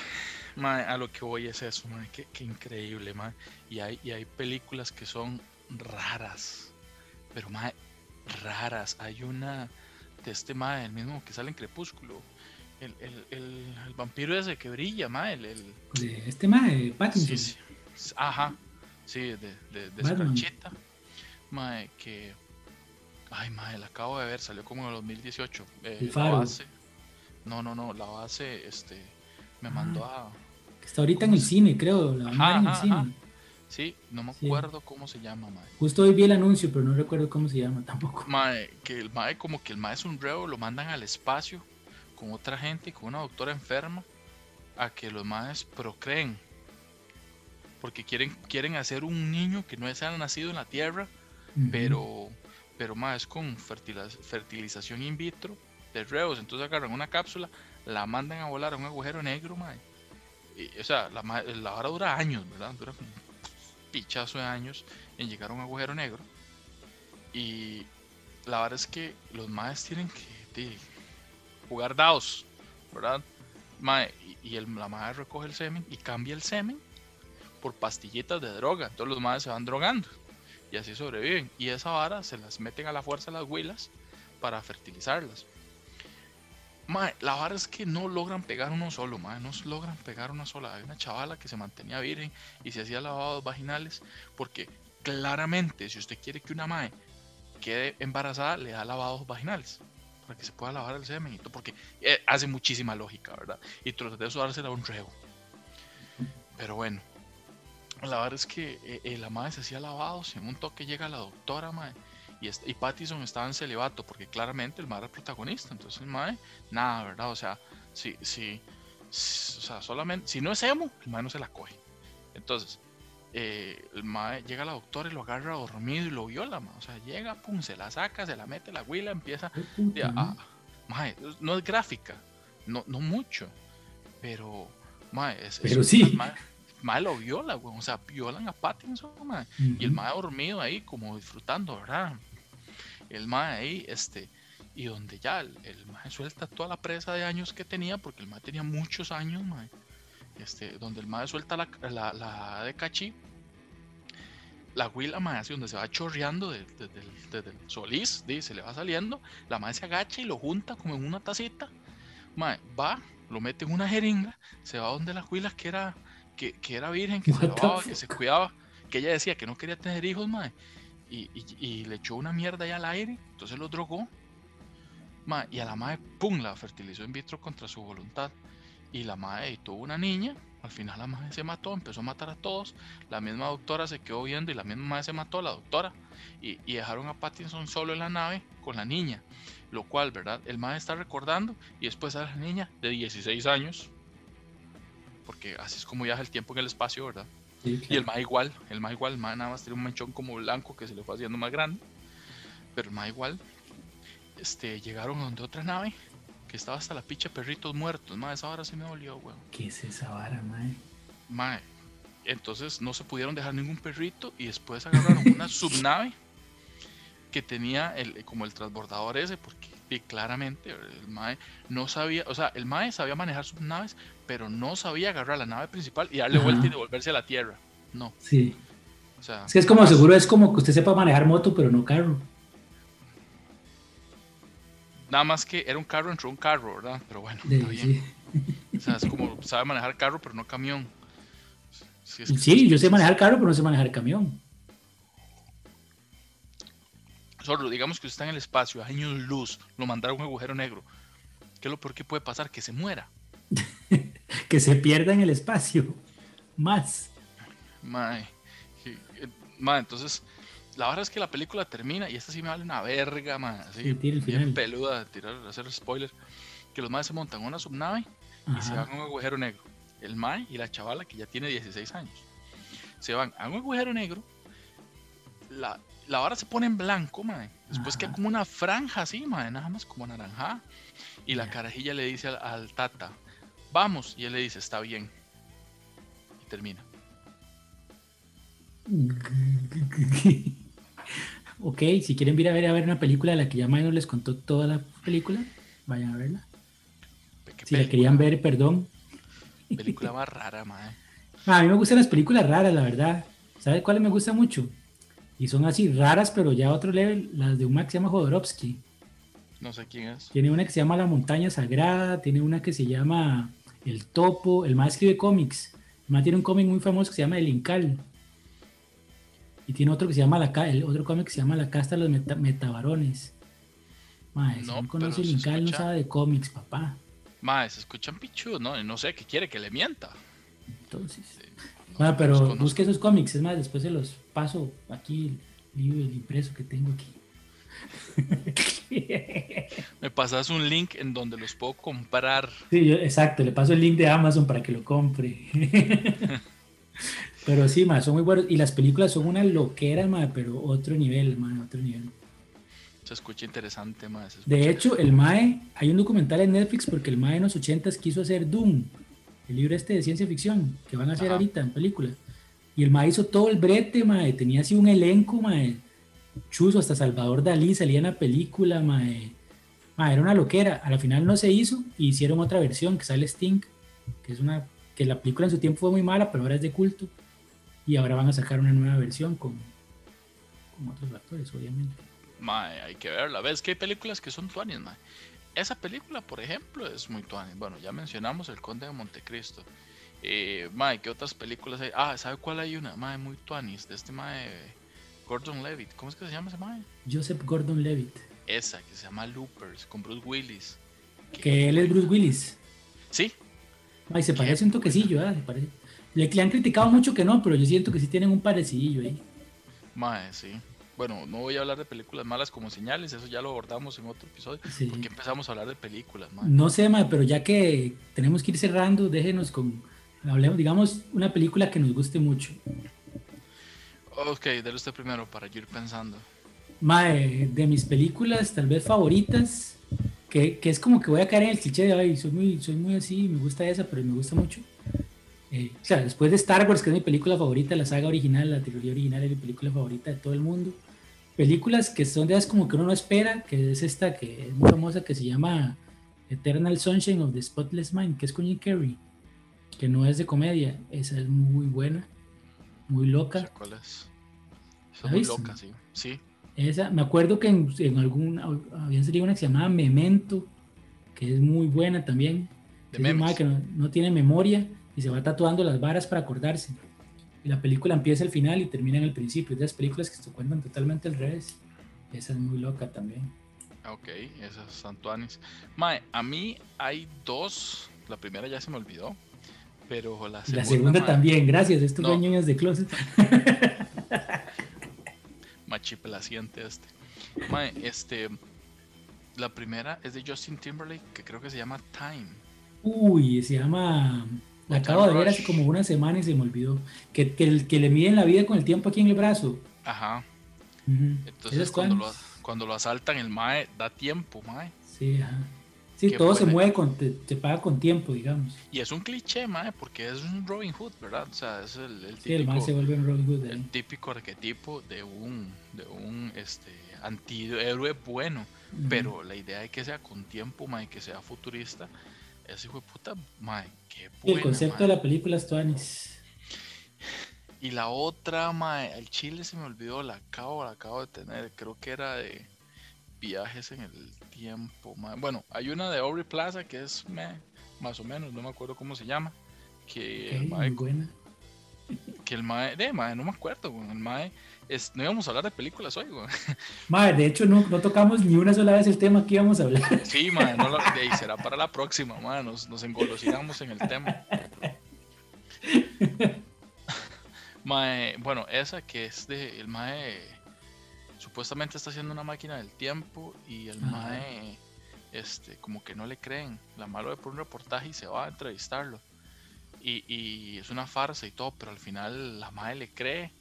Speaker 1: mae, a lo que voy es eso, mae, qué, qué increíble, mae. Y hay, y hay películas que son raras, pero mae, raras. Hay una de este mae, el mismo que sale en Crepúsculo, el, el, el, el vampiro ese que brilla, mae, el, el,
Speaker 2: De este mae, Pattinson.
Speaker 1: Sí, sí. Ajá. Sí, de, de, de. Escarchita. Mae, que. Ay, mae, la acabo de ver, salió como en el 2018. Eh,
Speaker 2: El
Speaker 1: la base. No, no, no, la base, este. Me
Speaker 2: Ah.
Speaker 1: mandó a.
Speaker 2: Está ahorita en
Speaker 1: ¿Cómo
Speaker 2: el
Speaker 1: se-
Speaker 2: cine, creo. La van
Speaker 1: Ajá,
Speaker 2: en el
Speaker 1: ajá,
Speaker 2: cine.
Speaker 1: ajá. Sí, no me
Speaker 2: Sí.
Speaker 1: acuerdo cómo se llama, mae.
Speaker 2: Justo hoy vi el anuncio, pero no recuerdo cómo se llama tampoco.
Speaker 1: Mae, que el mae, como que el mae es un reo, lo mandan al espacio con otra gente, con una doctora enferma, a que los maes procreen. Porque quieren, quieren hacer un niño que no sea nacido en la tierra, pero, pero más con fertilización in vitro de reos. Entonces agarran una cápsula, la mandan a volar a un agujero negro, mae. O sea, la, la hora dura años, ¿verdad? Dura como un pichazo de años en llegar a un agujero negro. Y la verdad es que los maes tienen que jugar dados, ¿verdad? Y, la madre recoge el semen y cambia el semen por pastillitas de droga. Entonces los maes se van drogando y así sobreviven. Y esa vara se las meten a la fuerza las huilas para fertilizarlas. Mae, la vara es que no logran pegar uno solo, mae, no logran pegar una sola. Hay una chavala que se mantenía virgen y se hacía lavados vaginales porque claramente si usted quiere que una mae quede embarazada, le da lavados vaginales para que se pueda lavar el semen porque eh, hace muchísima lógica, ¿verdad? Y tras de eso dársela a un reo. Pero bueno, la verdad es que eh, eh, la madre se hacía lavados y en un toque llega la doctora, madre. Y, y Pattison estaba en celibato porque claramente el madre era el protagonista. Entonces, el madre, nada, ¿verdad? O sea, si, si, si- o sea, solamente, si no es emo, el madre no se la coge. Entonces, eh, el mae llega la doctora y lo agarra dormido y lo viola, mae. O sea, llega, pum, se la saca, se la mete la huila, empieza ah, mae, no es gráfica, no, no mucho, pero, mae, es,
Speaker 2: Pero sí.
Speaker 1: Mae, mae lo viola, weón, o sea, violan a Pattinson, mae, y el mae dormido ahí, como disfrutando, ¿verdad? El mae ahí, este, y donde ya el, el mae suelta toda la presa de años que tenía, porque el mae tenía muchos años, mae, este, donde el mae suelta la, la, la de cachi, la huila, mae, así donde se va chorreando desde el solís, di, se le va saliendo, la mae se agacha y lo junta como en una tacita, mae, va, lo mete en una jeringa, se va donde la huila que era, que, que era virgen, que se lavaba, que se cuidaba, que ella decía que no quería tener hijos, mae, y, y- y le echó una mierda ahí al aire, entonces lo drogó, mae, y a la mae, pum, la fertilizó in vitro contra su voluntad, y la mae tuvo una niña, al final la madre se mató, empezó a matar a todos. La misma doctora se quedó viendo y la misma madre se mató, la doctora. Y, y dejaron a Pattinson solo en la nave con la niña. Lo cual, ¿verdad? El madre está recordando y después sale la niña de 16 años. Porque así es como viaja el tiempo en el espacio, ¿verdad?
Speaker 2: Sí,
Speaker 1: Y el mae igual, el mae igual, el mae nada más tiene un manchón como blanco que se le fue haciendo más grande. Pero el mae igual, este, llegaron donde otra nave que estaba hasta la picha perritos muertos. Mae, esa hora sí me dolió, weón.
Speaker 2: ¿Qué es esa vara, mae?
Speaker 1: Mae, entonces no se pudieron dejar ningún perrito y después agarraron una subnave que tenía el, como el transbordador ese, porque y claramente el Mae no sabía, o sea, el Mae sabía manejar subnaves, pero no sabía agarrar la nave principal y darle
Speaker 2: Ajá.
Speaker 1: vuelta y devolverse a la Tierra. No,
Speaker 2: Sí.
Speaker 1: o sea,
Speaker 2: Es que es como seguro, es como que usted sepa manejar moto, pero no carro.
Speaker 1: nada más que era un carro entre un carro, ¿verdad? Pero bueno,
Speaker 2: De-
Speaker 1: está bien.
Speaker 2: sí.
Speaker 1: O sea, es como sabe manejar carro, pero no camión. Sí, es que
Speaker 2: Sí,
Speaker 1: estas
Speaker 2: yo sé manejar carro, pero no sé manejar camión.
Speaker 1: Solo digamos que usted está en el espacio, años luz, lo mandaron a un agujero negro. ¿Qué es lo peor que puede pasar? Que se muera.
Speaker 2: Que se pierda en el espacio. Más.
Speaker 1: Mae. mae, entonces, la verdad es que la película termina y esta sí me vale una verga, mae. Así, bien
Speaker 2: final.
Speaker 1: peluda, tirar, hacer spoiler. Que los maes se montan en una subnave y se van a un agujero negro. El mae y la chavala que ya tiene 16 años. Se van a un agujero negro. La, la vara se pone en blanco, mae. Después queda
Speaker 2: Ajá.
Speaker 1: como una franja así, mae, nada más como naranja. Y la carajilla le dice al, al tata, vamos. Y él le dice, está bien. Y termina.
Speaker 2: ok, si quieren ir a ver, a ver una película de la que ya Mayo les contó toda la película, vayan a verla.
Speaker 1: ¿Qué
Speaker 2: Si la querían ver, perdón.
Speaker 1: Película más rara, mae.
Speaker 2: Ah, A mí me gustan las películas raras, la verdad. ¿Sabe cuáles me gustan mucho? Y son así raras, pero ya a otro level, las de un man que se llama Jodorowsky.
Speaker 1: No sé quién es.
Speaker 2: Tiene una que se llama La Montaña Sagrada, tiene una que se llama El Topo, el más escribe cómics. El más tiene un cómic muy famoso que se llama El Incal. Y tiene otro que se llama la el otro cómic que se llama La Casta de los Meta- Metabarones. Mae, si
Speaker 1: No,
Speaker 2: no conoce el Incal, no
Speaker 1: escucha-
Speaker 2: sabe de cómics, papá.
Speaker 1: Mae, se escuchan pichudos, ¿no? No sé qué quiere que le mienta.
Speaker 2: Entonces,
Speaker 1: los
Speaker 2: pero busque esos cómics, es más, después se los paso aquí, el libro, el impreso que tengo aquí.
Speaker 1: Me pasas un link en donde los puedo comprar.
Speaker 2: Sí, yo- exacto, le paso el link de Amazon para que lo compre. pero sí, ma, son muy buenos. Y las películas son una loquera, ma, pero otro nivel, ma, otro nivel.
Speaker 1: Se escucha interesante, se
Speaker 2: De hecho, el Mae, hay un documental en Netflix porque el Mae en los 80s quiso hacer Doom, el libro este de ciencia ficción, que van a hacer
Speaker 1: Ajá.
Speaker 2: ahorita en película. Y el Mae hizo todo el brete, Mae, tenía así un elenco, Mae. Chuzo, hasta Salvador Dalí salía en la película, Mae. Mae, era una loquera. A la final no se hizo y hicieron otra versión que sale Sting, que es una que la película en su tiempo fue muy mala, pero ahora es de culto. Y ahora van a sacar una nueva versión con, con otros actores, obviamente.
Speaker 1: Mae, hay que verla. ¿Ves que hay películas que son tuanis, mae? Esa película, por ejemplo, es muy tuanis. Bueno, ya mencionamos El Conde de Montecristo. Eh, mae, ¿qué otras películas hay? Ah, ¿sabe cuál hay una? Mae, muy tuanis. De este mae, Gordon Levitt. ¿Cómo es que se llama ese mae?
Speaker 2: Joseph Gordon-Levitt.
Speaker 1: Esa, que se llama Loopers, con Bruce Willis.
Speaker 2: Que él es Bruce Willis.
Speaker 1: Sí,
Speaker 2: Ay, se parece un toquecillo, ¿verdad? Se parece. Le, le han criticado mucho que no, pero yo siento que sí tienen un parecidillo ahí.
Speaker 1: mae, sí. Bueno, no voy a hablar de películas malas como señales, eso ya lo abordamos en otro episodio.
Speaker 2: Sí.
Speaker 1: Porque empezamos a hablar de películas, mae.
Speaker 2: No sé, ma, pero ya que tenemos que ir cerrando, déjenos con. Hablemos, digamos, una película que nos guste mucho.
Speaker 1: Ok, dale usted primero para ir pensando.
Speaker 2: Mae, de mis películas tal vez favoritas, que, que es como que voy a caer en el cliché de, ay, soy muy, soy muy así, me gusta esa, pero me gusta mucho. Eh, o sea, después de Star Wars, que es mi película favorita, la saga original, la trilogía original es mi película favorita de todo el mundo. Películas que son de esas como que uno no espera, que es esta que es muy famosa, que se llama Eternal Sunshine of the Spotless Mind, que es con Jim Carrey, que no es de comedia, esa es muy buena, muy
Speaker 1: No
Speaker 2: loca.
Speaker 1: sé cuál es. Esa
Speaker 2: ¿La
Speaker 1: es muy loca, sí. Sí,
Speaker 2: Esa, me acuerdo que en, en algún había salido una que se llamaba Memento, que es muy buena también.
Speaker 1: De
Speaker 2: Es
Speaker 1: memes.
Speaker 2: que no, no tiene memoria y se va tatuando las varas para acordarse. Y la película empieza al final y termina en el principio. Es de las películas que se cuentan totalmente al revés. Esa es muy loca también.
Speaker 1: Ok, esas Santuanis. Mae, a mí hay dos. La primera ya se me olvidó. Pero la segunda.
Speaker 2: la segunda también, gracias. Estos
Speaker 1: No.
Speaker 2: ñoños de closet.
Speaker 1: Machipelaciente este. Mae, este. La primera es de Justin Timberlake, que creo que se llama Time.
Speaker 2: Uy, se llama. La acabo de ver hace como una semana y se me olvidó. Que, que, que le miden la vida con el tiempo aquí en el brazo.
Speaker 1: Ajá. Entonces
Speaker 2: ¿Esas
Speaker 1: cuando lo, cuando lo asaltan, el Mae da tiempo, Mae.
Speaker 2: Sí, ajá. Sí, todo se mueve, con, te, te paga con tiempo, digamos.
Speaker 1: Y es un cliché, Mae, porque es un Robin Hood, ¿verdad? O sea, es el, el
Speaker 2: Sí, el man se
Speaker 1: típico,
Speaker 2: vuelve un Robin Hood ahí.
Speaker 1: el típico arquetipo de un, de un este, antihéroe bueno. Pero la idea de que sea con tiempo, mae, que sea futurista, ese hijo de puta, mae, qué buena,
Speaker 2: el concepto
Speaker 1: mae.
Speaker 2: de la película es Tuanis.
Speaker 1: Y la otra, mae, el chile se me olvidó, la acabo, la acabo de tener, creo que era de viajes en el tiempo, mae. Bueno, hay una de Aubrey Plaza que es meh, más o menos, no me acuerdo cómo se llama, que el mae,
Speaker 2: muy buena.
Speaker 1: que el mae, de mae, no me acuerdo, güey, el mae, es, no íbamos a hablar de películas hoy, güey.
Speaker 2: Madre, de hecho, no, no tocamos ni una sola vez el tema que íbamos a hablar.
Speaker 1: Sí, mae, no lo, de ahí será para la próxima, mae, nos, nos engolosinamos en el tema. Mae, bueno, esa que es de el Mae supuestamente está haciendo una máquina del tiempo y el
Speaker 2: Ajá.
Speaker 1: Mae este como que no le creen. La malo ve por un reportaje y se va a entrevistarlo. Y, y es una farsa y todo, pero al final la Mae le cree.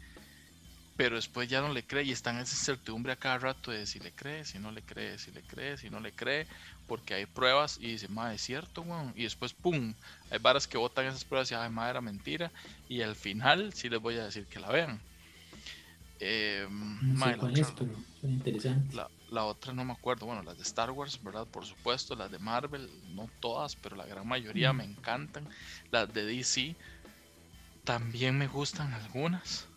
Speaker 1: Pero después ya no le cree y está en esa incertidumbre a cada rato de si le cree, si no le cree, si le cree, si no le cree, porque hay pruebas y dice, mae, es cierto, weón. Y después, pum, hay varas que votan esas pruebas y, ay, mae, era mentira. Y al final sí les voy a decir que la vean. Eh,
Speaker 2: No
Speaker 1: mae,
Speaker 2: sé
Speaker 1: la,
Speaker 2: cuál es,
Speaker 1: otra,
Speaker 2: pero suena interesante.
Speaker 1: la- la otra no me acuerdo. Bueno, las de Star Wars, ¿verdad? Por supuesto. Las de Marvel, no todas, pero la gran mayoría
Speaker 2: Mm.
Speaker 1: me encantan. Las de DC también me gustan algunas.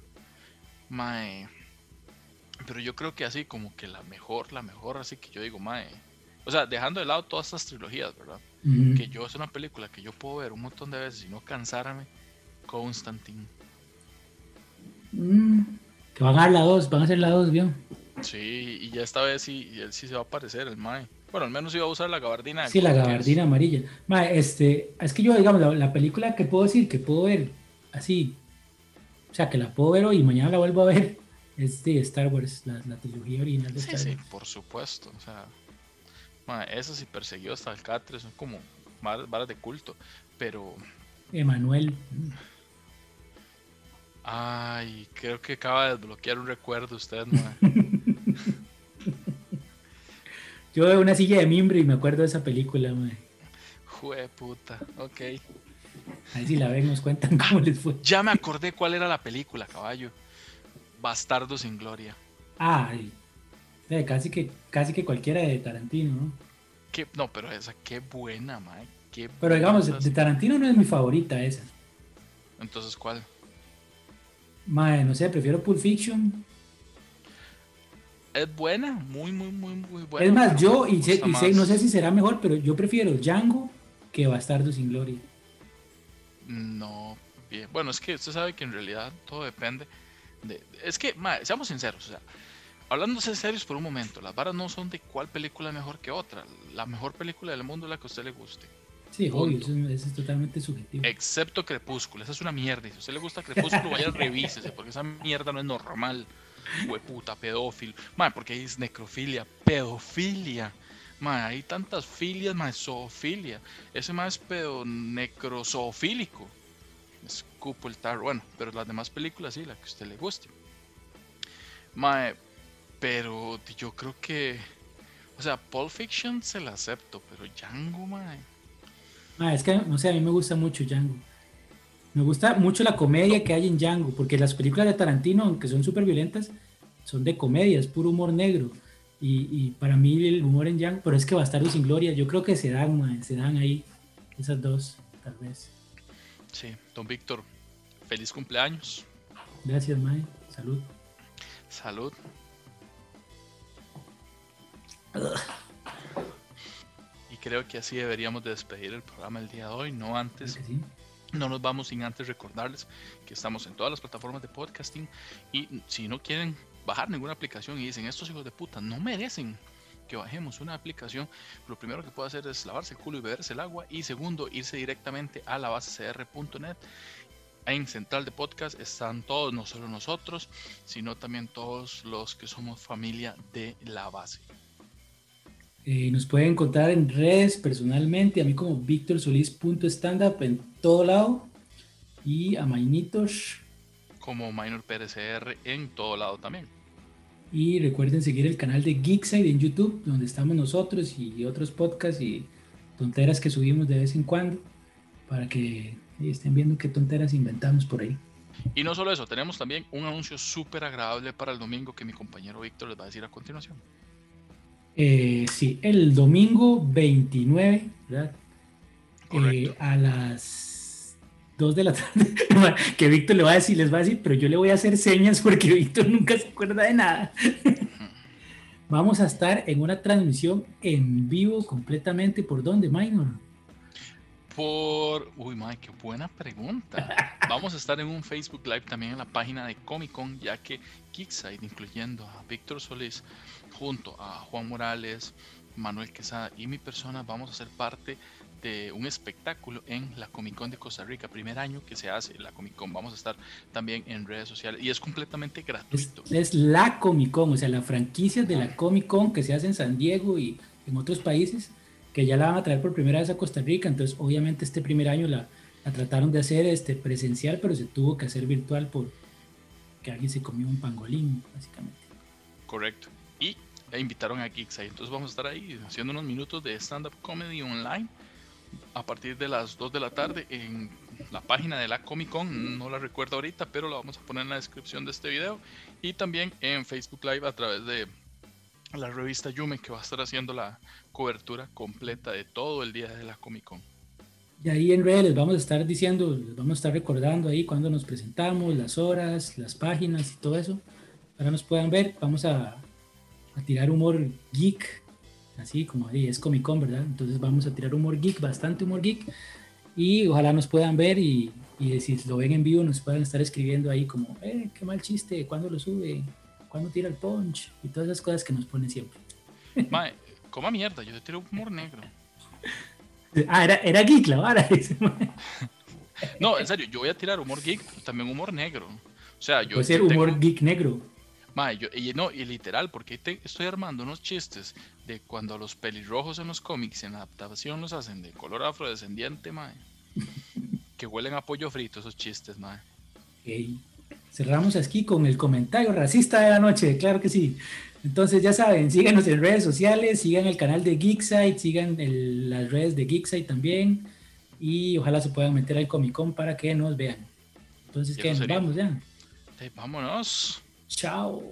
Speaker 1: Mae. Pero yo creo que así como que la mejor, la mejor, así que yo digo, mae. O sea, dejando de lado todas estas trilogías, ¿verdad? Que yo es una película que yo puedo ver un montón de veces y no cansarme. Constantine.
Speaker 2: Mm, que van a dar la 2, van a hacer la 2, ¿vio?
Speaker 1: Sí, y ya esta vez sí, él sí se va a aparecer, el Mae. Bueno, al menos iba a usar la gabardina.
Speaker 2: Sí, la
Speaker 1: es.
Speaker 2: gabardina amarilla. Ma, este, es que yo, digamos, la, la película que puedo decir, que puedo ver así o sea, que la puedo ver hoy y mañana la vuelvo a ver, es de Star Wars, la, la trilogía original de
Speaker 1: Sí,
Speaker 2: Star
Speaker 1: sí,
Speaker 2: Wars.
Speaker 1: por supuesto. O sea, ma, eso sí persiguió hasta el Catre, son como varas de culto. Pero,
Speaker 2: Emanuel.
Speaker 1: Ay, creo que acaba de desbloquear un recuerdo usted, ma.
Speaker 2: Yo veo una silla de mimbre y me acuerdo de esa película, mae.
Speaker 1: Jue puta, ok.
Speaker 2: Ahí si la ven nos cuentan cómo les fue.
Speaker 1: Ya me acordé cuál era la película, caballo. Bastardo sin gloria.
Speaker 2: Ay, casi que casi que cualquiera de Tarantino, ¿no?
Speaker 1: Qué, no, pero esa, qué buena, ma. Qué
Speaker 2: Pero digamos, de. Tarantino no es mi favorita esa.
Speaker 1: Entonces, ¿cuál?
Speaker 2: Mae, no sé, prefiero Pulp Fiction.
Speaker 1: Es buena, muy, muy, muy, muy buena.
Speaker 2: es más, yo, y, sé- y sé- no sé si será mejor, pero yo prefiero Django que Bastardo sin Gloria.
Speaker 1: No, bien. Bueno, es que usted sabe que en realidad todo depende de... Es que, ma, seamos sinceros, o sea, hablándose serios por un momento, las varas no son de cuál película es mejor que otra. La mejor película del mundo es la que a usted le guste.
Speaker 2: Sí, obvio, eso, es- eso es totalmente subjetivo.
Speaker 1: Excepto Crepúsculo, esa es una mierda. Si a usted le gusta Crepúsculo, vaya revísese, porque esa mierda no es normal. Hueputa, pedófilo. Ma, porque ahí es necrofilia, pedofilia. Ma, hay tantas filias, ma, zoofilia. Ese más es pedo necrozoofílico. Escupo el tarro. Bueno, pero las demás películas sí, la que a usted le guste. Ma, pero yo creo que. O sea, Pulp Fiction se la acepto, pero Django, ma.
Speaker 2: Ah, es que, no sé, a mí me gusta mucho Django. Me gusta mucho la comedia que hay en Django, porque las películas de Tarantino, aunque son súper violentas, son de comedia, es puro humor negro. Y, y para mí el humor en Django, pero es que Bastardo sin Gloria, yo creo que se dan, mae, se dan ahí, esas dos, tal vez.
Speaker 1: Sí, don Víctor, feliz cumpleaños.
Speaker 2: Gracias, Mae. Salud.
Speaker 1: Salud. Y creo que así deberíamos de despedir el programa el día de hoy, no antes.
Speaker 2: sí.
Speaker 1: No nos vamos sin antes recordarles que estamos en todas las plataformas de podcasting y si no quieren bajar ninguna aplicación y dicen estos hijos de puta no merecen que bajemos una aplicación, lo primero que puede hacer es lavarse el culo y beberse el agua y segundo irse directamente a la base cr.net. En Central de Podcast están todos, no solo nosotros, sino también todos los que somos familia de la base.
Speaker 2: Eh, nos pueden encontrar en redes personalmente, a mí como Víctor Solís.standup en todo lado. Y a Mainitos.
Speaker 1: Como Minor PRCR en todo lado también.
Speaker 2: Y recuerden seguir el canal de Geekside en YouTube, donde estamos nosotros y otros podcasts y tonteras que subimos de vez en cuando, para que estén viendo qué tonteras inventamos por ahí.
Speaker 1: Y no solo eso, tenemos también un anuncio súper agradable para el domingo que mi compañero Víctor les va a decir a continuación.
Speaker 2: Eh, sí, el domingo 29, ¿verdad? Eh, a las 2 de la tarde, que Víctor le va a decir, les va a decir, pero yo le voy a hacer señas porque Víctor nunca se acuerda de nada. Vamos a estar en una transmisión en vivo completamente. ¿Por dónde, Minor?
Speaker 1: Por. Uy, madre, qué buena pregunta. Vamos a estar en un Facebook Live también en la página de Comic Con, ya que Geekside, incluyendo a Víctor Solís, junto a Juan Morales, Manuel Quesada y mi persona, vamos a ser parte de un espectáculo en la Comic Con de Costa Rica, primer año que se hace la Comic Con. Vamos a estar también en redes sociales y es completamente
Speaker 2: Es,
Speaker 1: gratuito.
Speaker 2: es la Comic Con, o sea, la franquicia de la Comic Con que se hace en San Diego y en otros países, que ya la van a traer por primera vez a Costa Rica. Entonces, obviamente, este primer año la, la trataron de hacer este, presencial, pero se tuvo que hacer virtual por que alguien se comió un pangolín, básicamente.
Speaker 1: Correcto. Y e invitaron a Geekside. Entonces vamos a estar ahí haciendo unos minutos de stand-up comedy online a partir de las 2 de la tarde en la página de la Comic Con. No la recuerdo ahorita, pero la vamos a poner en la descripción de este video. Y también en Facebook Live a través de la revista Yume, que va a estar haciendo la cobertura completa de todo el día de la Comic Con.
Speaker 2: Y ahí en redes les vamos a estar diciendo, les vamos a estar recordando ahí cuando nos presentamos, las horas, las páginas y todo eso. Para nos puedan ver, vamos a, a tirar humor geek, así como ahí es Comic Con, ¿verdad? Entonces vamos a tirar humor geek, bastante humor geek. Y ojalá nos puedan ver y, y si lo ven en vivo nos puedan estar escribiendo ahí como, eh, qué mal chiste, ¿cuándo lo sube? ¿Cuándo tira el punch? Y todas esas cosas que nos ponen siempre.
Speaker 1: Mae, coma mierda, yo te tiro humor negro.
Speaker 2: Ah, era, era geek la vara.
Speaker 1: No, en serio, yo voy a tirar humor geek, pero también humor negro. O sea, yo.
Speaker 2: Puede ser
Speaker 1: tengo-
Speaker 2: humor geek negro.
Speaker 1: Mae, yo- y no, y literal, porque te- estoy armando unos chistes de cuando los pelirrojos en los cómics en adaptación los hacen de color afrodescendiente, mae. que huelen a pollo frito esos chistes, mae.
Speaker 2: Ok. Cerramos aquí con el comentario racista de la noche, claro que sí. Entonces ya saben, síganos en redes sociales, sigan el canal de Geekside, sigan el- las redes de Geekside también y ojalá se puedan meter al Comic Con para que nos vean. Entonces, ¿qué?
Speaker 1: no
Speaker 2: vamos ya.
Speaker 1: Ey, vámonos.
Speaker 2: Chao.